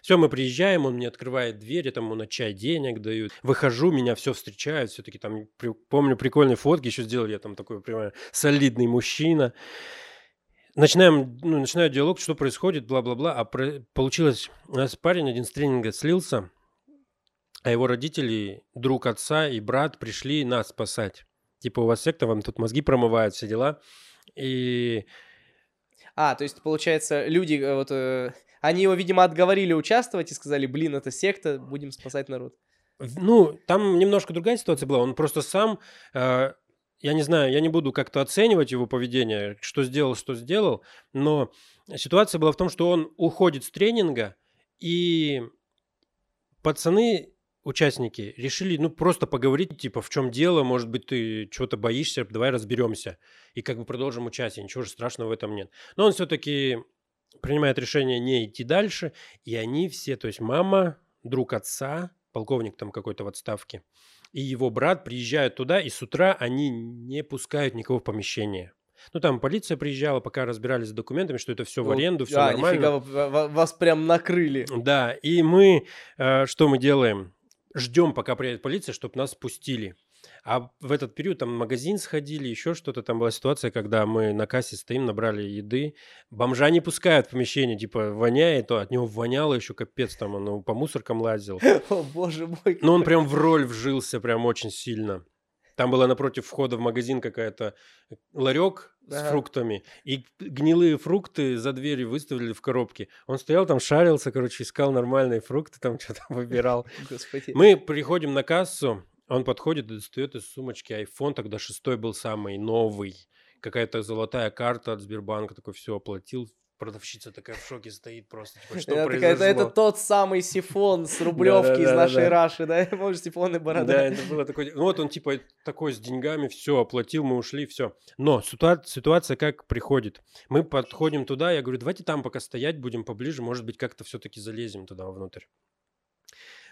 Все, мы приезжаем, он мне открывает дверь, я там ему на чай денег дают. Выхожу, меня все встречают, все-таки там, при- помню, прикольные фотки еще сделали, я там такой прям солидный мужчина. Начинаем, ну, начинаю диалог, что происходит, бла-бла-бла. А про- получилось, у нас парень один с тренинга слился, а его родители, друг отца и брат пришли нас спасать. Типа, у вас секта, вам тут мозги промывают, все дела. И А, то есть, получается, люди, э, вот, э, они его, видимо, отговорили участвовать и сказали, блин, это секта, будем спасать народ. Ну, там немножко другая ситуация была. Он просто сам, э, я не знаю, я не буду как-то оценивать его поведение, что сделал, что сделал, но ситуация была в том, что он уходит с тренинга, и пацаны, участники, решили, ну, просто поговорить, типа, в чем дело, может быть, ты чего-то боишься, давай разберемся, и как бы продолжим участие, ничего же страшного в этом нет. Но он все-таки принимает решение не идти дальше, и они все, то есть мама, друг отца, полковник там какой-то в отставке, и его брат приезжают туда, и с утра они не пускают никого в помещение. Ну, там полиция приезжала, пока разбирались с документами, что это все в Вот, аренду, все а, нормально. нифига, ва- ва- вас прям накрыли. Да, и мы, э, что мы делаем? Ждем, пока приедет полиция, чтобы нас пустили. А в этот период там в магазин сходили, еще что-то. Там была ситуация, когда мы на кассе стоим, набрали еды. Бомжа не пускают в помещение, типа воняет, то от него воняло еще капец, там он по мусоркам лазил. О, боже мой. Но он прям в роль вжился прям очень сильно. Там была напротив входа в магазин какая-то ларек с Ага. фруктами, и гнилые фрукты за дверью выставили в коробке. Он стоял там, шарился, короче, искал нормальные фрукты, там что-то выбирал. Господи. Мы приходим на кассу, он подходит и достает из сумочки iPhone, тогда шестой был самый новый, какая-то золотая карта от Сбербанка, такой все оплатил, продавщица такая в шоке стоит просто, типа, что Это, произошло? это, это тот самый сифон с рублевки из нашей Раши, да? Может, сифон и борода. Да, это было такое. Ну вот он типа такой с деньгами, все, оплатил, мы ушли, все. Но ситуа- ситуация как приходит. Мы подходим туда, я говорю, давайте там пока стоять будем поближе, может быть, как-то все-таки залезем туда внутрь.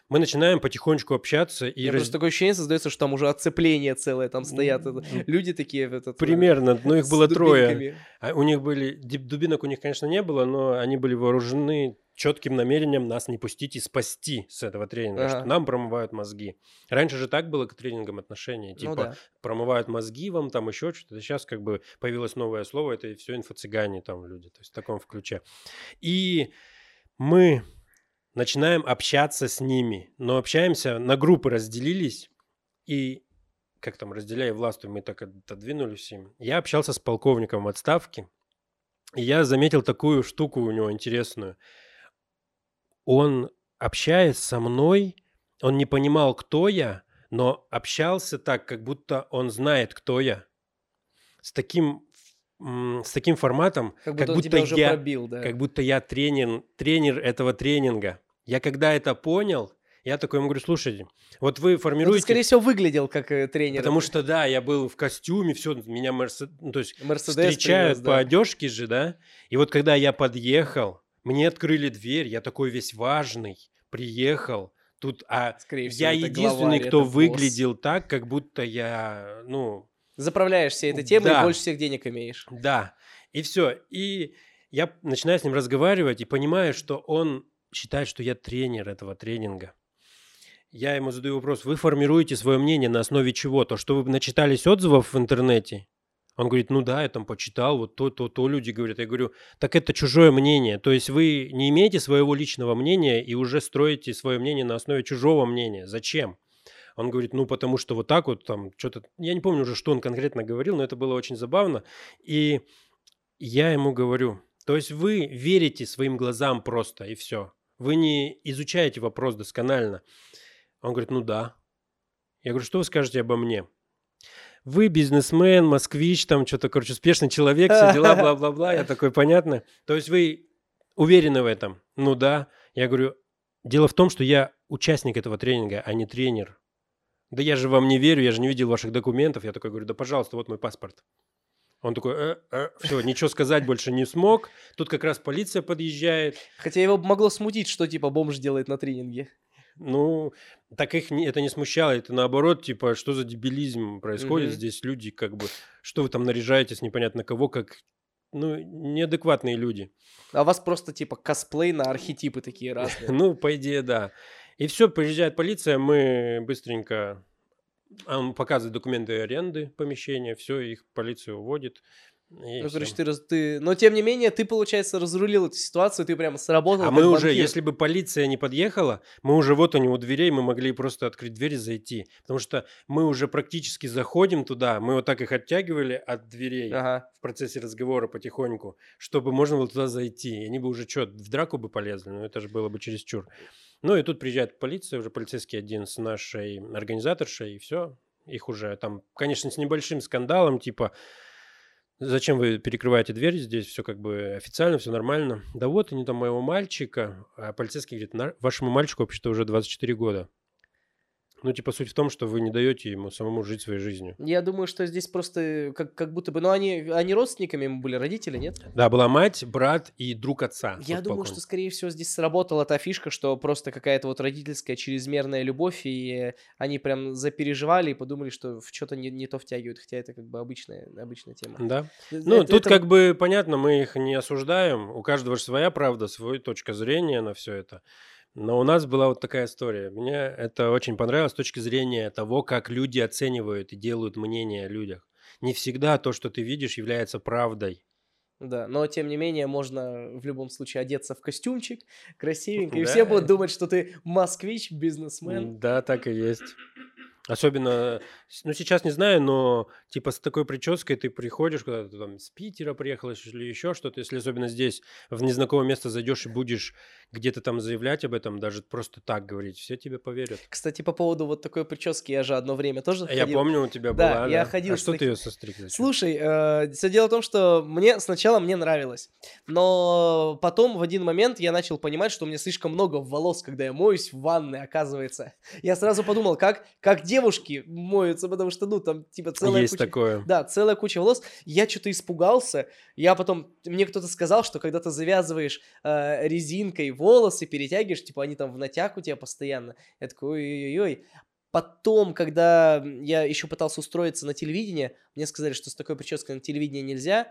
Мы начинаем потихонечку общаться и раз- просто такое ощущение создается, что там уже оцепление целое, там стоят люди такие этот, э, примерно, ну их было трое. А у них были, дубинок у них, конечно, не было, но они были вооружены четким намерением нас не пустить и спасти с этого тренинга, что Ага. нам промывают мозги. Раньше же так было к тренингам отношение, типа Ну да. промывают мозги вам, там еще что-то. Сейчас как бы появилось новое слово, это все инфо-цыгане там люди, то есть в таком ключе. И мы начинаем общаться с ними, но общаемся, на группы разделились, и как там, разделяя власть, мы так отодвинулись им. Я общался с полковником в отставке, и я заметил такую штуку у него интересную. Он, общаясь со мной, он не понимал, кто я, но общался так, как будто он знает, кто я. С таким, с таким форматом, Как будто тебя уже я, пробил, да. как будто я тренер, тренер этого тренинга. Я когда это понял, я такой ему говорю, слушайте, вот вы Ну, ты, формируете... скорее всего, выглядел как э, тренер. Потому что, да, я был в костюме, все, меня Мерсед... ну, то есть Мерседес встречают привез, по да. одежке же, да? И вот когда я подъехал, мне открыли дверь, я такой весь важный, приехал, тут, а Скорее всего, я единственный, главарь, кто это босс. выглядел так, как будто я, ну, Заправляешь всей этой темой Да. и больше всех денег имеешь. да. И все. И я начинаю с ним разговаривать и понимаю, что он считает, что я тренер этого тренинга. Я ему задаю вопрос, вы формируете свое мнение на основе чего? То, что вы начитались отзывов в интернете? Он говорит, ну да, я там почитал, вот то, то, то люди говорят. Я говорю, так это чужое мнение. То есть вы не имеете своего личного мнения и уже строите свое мнение на основе чужого мнения. Зачем? Он говорит, ну потому что вот так вот там что-то... Я не помню уже, что он конкретно говорил, но это было очень забавно. И я ему говорю, то есть вы верите своим глазам просто и все. Вы не изучаете вопрос досконально. Он говорит, ну да. Я говорю, что вы скажете обо мне? Вы бизнесмен, москвич, там что-то, короче, успешный человек, все дела, бла-бла-бла. Я такой, понятно. То есть вы уверены в этом? Ну да. Я говорю, дело в том, что я участник этого тренинга, а не тренер. Да я же вам не верю, я же не видел ваших документов. Я такой говорю, да пожалуйста, вот мой паспорт. Он такой, э, все, ничего сказать больше не смог. Тут как раз полиция подъезжает. Хотя его могло смутить, что типа бомж делает на тренинге. Ну, так их не- это не смущало, это наоборот, типа, что за дебилизм происходит Мгм. здесь, люди, как бы, что вы там наряжаетесь, непонятно кого, как, ну, неадекватные люди. А у вас просто типа косплей на архетипы такие разные. Ну, по идее, да. И все, приезжает полиция, мы быстренько, он показывает документы аренды помещения, все, их полиция уводит. И Ну, короче, ты, раз- ты... Но, тем не менее, ты, получается, разрулил эту ситуацию, ты прямо сработал А мы уже, банкир. если бы полиция не подъехала, мы уже вот они у дверей, мы могли просто открыть дверь и зайти. Потому что мы уже практически заходим туда, мы вот так их оттягивали от дверей Ага. в процессе разговора потихоньку, чтобы можно было туда зайти. И они бы уже что, в драку бы полезли, но это же было бы чересчур. Ну и тут приезжает полиция, уже полицейский один с нашей организаторшей, и все. Их уже там, конечно, с небольшим скандалом, типа, зачем вы перекрываете дверь здесь, все как бы официально, все нормально. Да вот, они там моего мальчика, а полицейский говорит, «На- вашему мальчику вообще-то уже 24 года. Ну, типа, суть в том, что вы не даете ему самому жить своей жизнью. Я думаю, что здесь просто как, как будто бы... Ну, они, они родственниками ему были, родители, нет? Да, была мать, брат и друг отца. Я вот думаю, что, скорее всего, здесь сработала та фишка, что просто какая-то вот родительская чрезмерная любовь, и они прям запереживали и подумали, что в что-то не, не то втягивают, хотя это как бы обычная, обычная тема. Да. Э, Ну, это- тут это как бы понятно, мы их не осуждаем. У каждого же своя правда, своя точка зрения на все это. Но у нас была вот такая история. Мне это очень понравилось с точки зрения того, как люди оценивают и делают мнение о людях. Не всегда то, что ты видишь, является правдой. Да, но тем не менее можно в любом случае одеться в костюмчик красивенько, и все будут думать, что ты москвич, бизнесмен. Да, так и есть. Особенно, ну сейчас не знаю, но типа с такой прической ты приходишь куда-то там с Питера приехал или еще что-то, если особенно здесь в незнакомое место зайдешь и будешь где-то там заявлять об этом, даже просто так говорить, все тебе поверят. Кстати, по поводу вот такой прически, я же одно время тоже А Я ходил. помню, у тебя Да, была, я да? ходил А что ты таким- ее состриг? зачем? Слушай, все дело в том, что мне сначала мне нравилось, но потом в один момент я начал понимать, что у меня слишком много волос, когда я моюсь в ванной, оказывается. Я сразу подумал, как, как девушки моются, потому что, ну, там, типа, целая Есть куча... такое. Да, целая куча волос. Я что-то испугался. Я потом... Мне кто-то сказал, что когда ты завязываешь э, резинкой волосы, перетягиваешь, типа они там в натяг у тебя постоянно. Я такой, ой-ой-ой. Потом, когда я еще пытался устроиться на телевидение, мне сказали, что с такой прической на телевидение нельзя.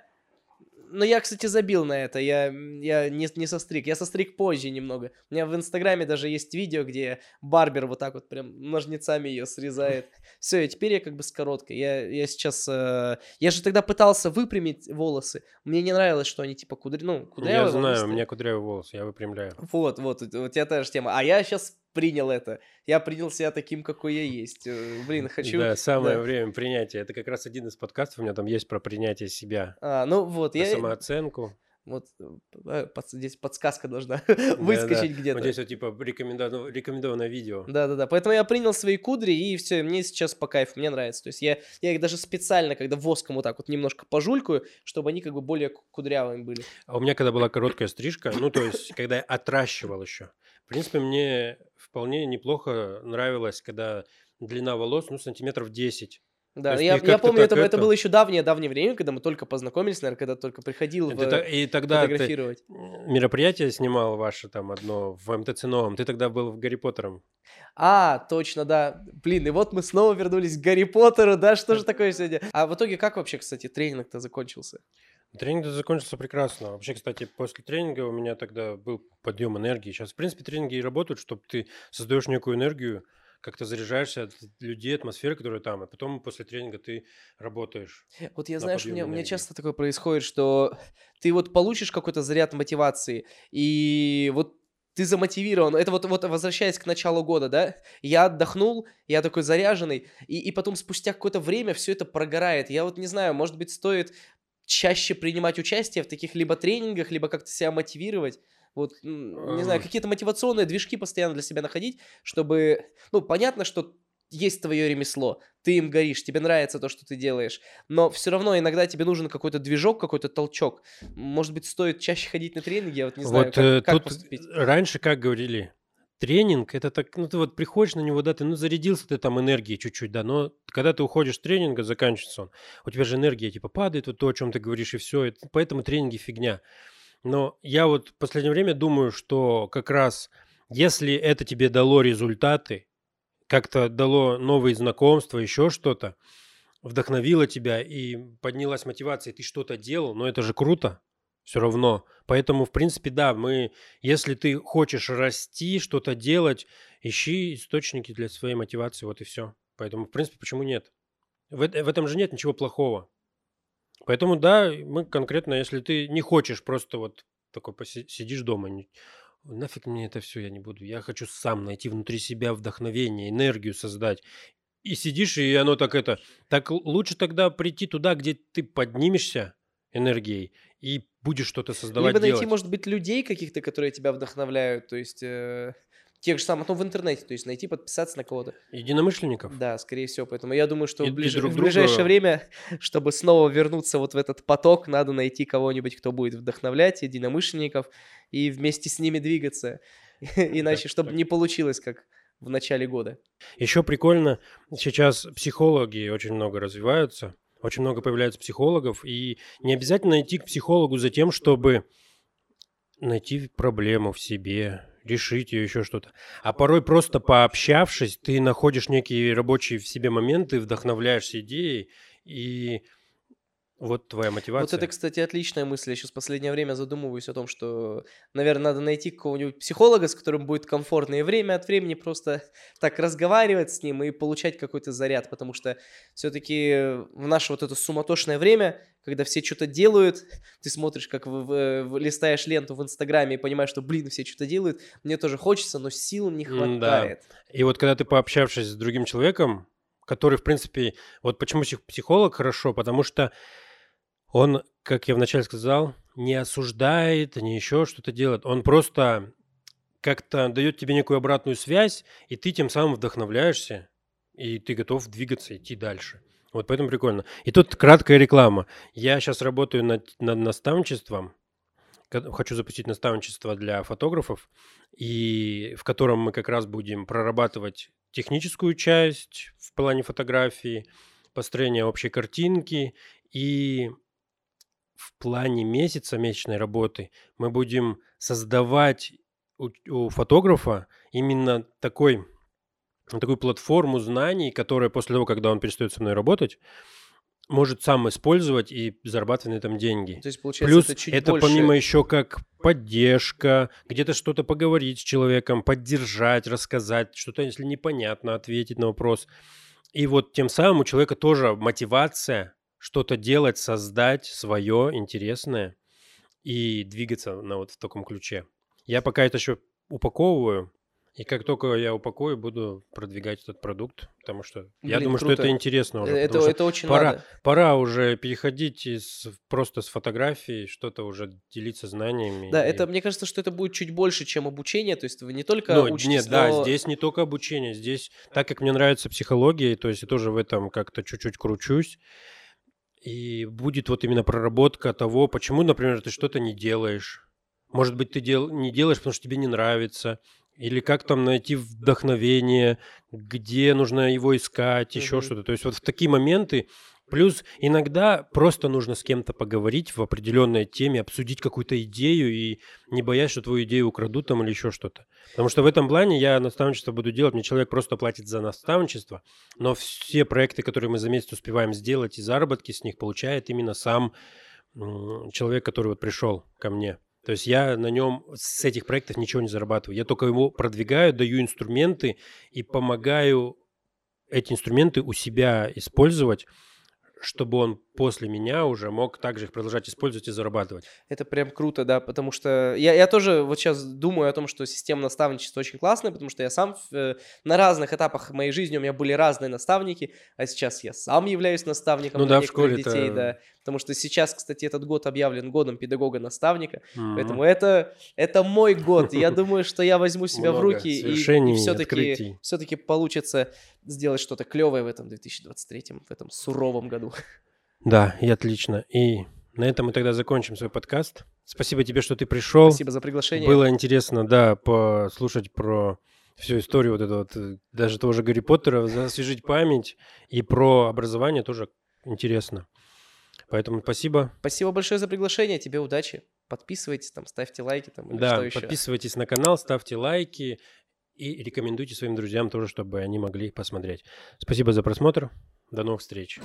Но я, кстати, забил на это. Я, я не, не состриг. Я состриг позже немного. У меня в Инстаграме даже есть видео, где барбер вот так вот прям ножницами ее срезает. Все, и теперь я как бы с короткой. Я, я сейчас... э, я же тогда пытался выпрямить волосы. Мне не нравилось, что они типа кудри... ну, кудрявые. Я знаю, у меня кудрявые волосы, я выпрямляю. Вот, вот, у тебя та же тема. А я сейчас принял это. Я принял себя таким, какой я есть. Э, Блин, хочу... Да, самое да. время принятия. Это как раз один из подкастов у меня там есть про принятие себя. А, ну вот, Про я... самооценку. Вот э, здесь подсказка должна выскочить Вот где-то. здесь вот типа рекомендованное, рекомендованное видео. Да-да-да, поэтому я принял свои кудри, и все, мне сейчас по кайфу, мне нравится. То есть я, я их даже специально, когда воском вот так вот немножко пожулькаю, чтобы они как бы более ку- кудрявыми были. А у меня когда была короткая стрижка, ну то есть когда я отращивал еще, принципе, мне вполне неплохо нравилось, когда длина волос, ну, сантиметров 10. Да, есть я, ты я помню, это, это это- было еще давнее-давнее время, когда мы только познакомились, наверное, когда только приходил в, Это та- и тогда ты фотографировать. мероприятие снимал ваше там одно в МТЦ Новом, ты тогда был в Гарри Поттером. А, точно, да. Блин, и вот мы снова вернулись к Гарри Поттеру, да, что же такое сегодня? А в итоге как вообще, кстати, тренинг-то закончился? Тренинг закончился прекрасно. Вообще, кстати, после тренинга у меня тогда был подъем энергии. Сейчас, в принципе, тренинги и работают, чтобы ты создаешь некую энергию, как-то заряжаешься от людей, атмосферы, которая там, и потом после тренинга ты работаешь. Вот я, на знаешь, у меня, у меня часто такое происходит, что ты вот получишь какой-то заряд мотивации, и вот ты замотивирован. Это вот, вот возвращаясь к началу года, да? Я отдохнул, я такой заряженный, и, и потом спустя какое-то время все это прогорает. Я вот не знаю, может быть, стоит чаще принимать участие в таких либо тренингах, либо как-то себя мотивировать. Вот, не знаю, какие-то мотивационные движки постоянно для себя находить, чтобы... Ну, понятно, что есть твое ремесло, ты им горишь, тебе нравится то, что ты делаешь, но все равно иногда тебе нужен какой-то движок, какой-то толчок. Может быть, стоит чаще ходить на тренинги, я вот не знаю, вот как, э, как тут поступить. раньше как говорили, тренинг это так, ну ты вот приходишь на него, да, ты ну зарядился ты там энергией чуть-чуть, да, но когда ты уходишь с тренинга, заканчивается он, у тебя же энергия типа падает, вот то, о чем ты говоришь, и все, поэтому тренинги фигня. Но я вот в последнее время думаю, что как раз если это тебе дало результаты, как-то дало новые знакомства, еще что-то, вдохновило тебя и поднялась мотивация, и ты что-то делал, но это же круто все равно. Поэтому, в принципе, да, мы, если ты хочешь расти, что-то делать, ищи источники для своей мотивации, вот и все. Поэтому, в принципе, почему нет? В, в этом же нет ничего плохого. Поэтому, да, мы конкретно, если ты не хочешь просто вот такой сидишь дома, нафиг мне это все, я не буду. Я хочу сам найти внутри себя вдохновение, энергию создать. И сидишь, и оно так это... Так лучше тогда прийти туда, где ты поднимешься энергией и будешь что-то создавать, Либо найти, делать. может быть, людей каких-то, которые тебя вдохновляют, то есть э, тех же самых, ну, в интернете, то есть найти, подписаться на кого-то. Единомышленников. Да, скорее всего, поэтому я думаю, что И- в, ближ- друг в ближайшее друга- время, чтобы снова вернуться вот в этот поток, надо найти кого-нибудь, кто будет вдохновлять единомышленников и вместе с ними двигаться. Иначе, чтобы не получилось, как в начале года. Еще прикольно, сейчас психологи очень много развиваются, очень много появляется психологов, и не обязательно идти к психологу за тем, чтобы найти проблему в себе, решить ее, еще что-то. А порой просто пообщавшись, ты находишь некие рабочие в себе моменты, вдохновляешься идеей, и вот твоя мотивация. Вот это, кстати, отличная мысль. Я сейчас в последнее время задумываюсь о том, что, наверное, надо найти какого-нибудь психолога, с которым будет комфортно и время от времени просто так разговаривать с ним и получать какой-то заряд, потому что все-таки в наше вот это суматошное время, когда все что-то делают, ты смотришь, как в- в- в- листаешь ленту в Инстаграме и понимаешь, что, блин, все что-то делают, мне тоже хочется, но сил не хватает. И вот когда ты пообщавшись с другим человеком, который, в принципе, вот почему псих- психолог хорошо, потому что он, как я вначале сказал, не осуждает, не еще что-то делает. Он просто как-то дает тебе некую обратную связь, и ты тем самым вдохновляешься, и ты готов двигаться, идти дальше. Вот поэтому прикольно. И тут краткая реклама. Я сейчас работаю над, над наставничеством, хочу запустить наставничество для фотографов, и в котором мы как раз будем прорабатывать техническую часть в плане фотографии, построение общей картинки и в плане месяца месячной работы мы будем создавать у, у фотографа именно такой, такую платформу знаний, которая после того, когда он перестает со мной работать, может сам использовать и зарабатывать на этом деньги. То есть, получается, Плюс это чуть это больше... помимо еще как поддержка, где-то что-то поговорить с человеком, поддержать, рассказать, что-то, если непонятно, ответить на вопрос. И вот тем самым у человека тоже мотивация что-то делать, создать свое интересное и двигаться на вот в таком ключе. Я пока это еще упаковываю, и как только я упакую, буду продвигать этот продукт, потому что я думаю, круто. что это интересно уже. Это, это очень пора, надо. пора уже переходить из просто с фотографии, что-то уже делиться знаниями. Да, и- это мне кажется, что это будет чуть больше, чем обучение. То есть вы не только Ну, учитесь, нет, да, но- здесь не только обучение, здесь, так как мне нравится психология, то есть я тоже в этом как-то чуть-чуть кручусь, и будет вот именно проработка того, почему, например, ты что-то не делаешь. Может быть, ты дел... не делаешь, потому что тебе не нравится, или как там найти вдохновение, где нужно его искать, еще Мгм. что-то. То есть вот в такие моменты Плюс иногда просто нужно с кем-то поговорить в определенной теме, обсудить какую-то идею и не боясь, что твою идею украдут там или еще что-то. Потому что в этом плане я наставничество буду делать, мне человек просто платит за наставничество, но все проекты, которые мы за месяц успеваем сделать и заработки с них получает именно сам человек, который вот пришел ко мне. То есть я на нем с этих проектов ничего не зарабатываю. Я только его продвигаю, даю инструменты и помогаю эти инструменты у себя использовать, чтобы он после меня уже мог также их продолжать использовать и зарабатывать. Это прям круто, да, потому что я, я тоже вот сейчас думаю о том, что система наставничества очень классная, потому что я сам э, на разных этапах моей жизни у меня были разные наставники, а сейчас я сам являюсь наставником Ну для да, в школе-то- детей, да, потому что сейчас, кстати, этот год объявлен годом педагога-наставника, Мгм. поэтому это, это мой год, я думаю, что я возьму себя в руки, и, все-таки, все-таки получится сделать что-то клевое в этом 2023, в этом суровом году. Да, и отлично. И на этом мы тогда закончим свой подкаст. Спасибо тебе, что ты пришел. Спасибо за приглашение. Было интересно, да, послушать про всю историю вот этого, вот, э, даже того же Гарри Поттера, освежить память. И про образование тоже интересно. Поэтому спасибо. Спасибо большое за приглашение, тебе удачи. Подписывайтесь, там, ставьте лайки, там, да, что еще. подписывайтесь на канал, ставьте лайки и рекомендуйте своим друзьям тоже, чтобы они могли посмотреть. Спасибо за просмотр. До новых встреч.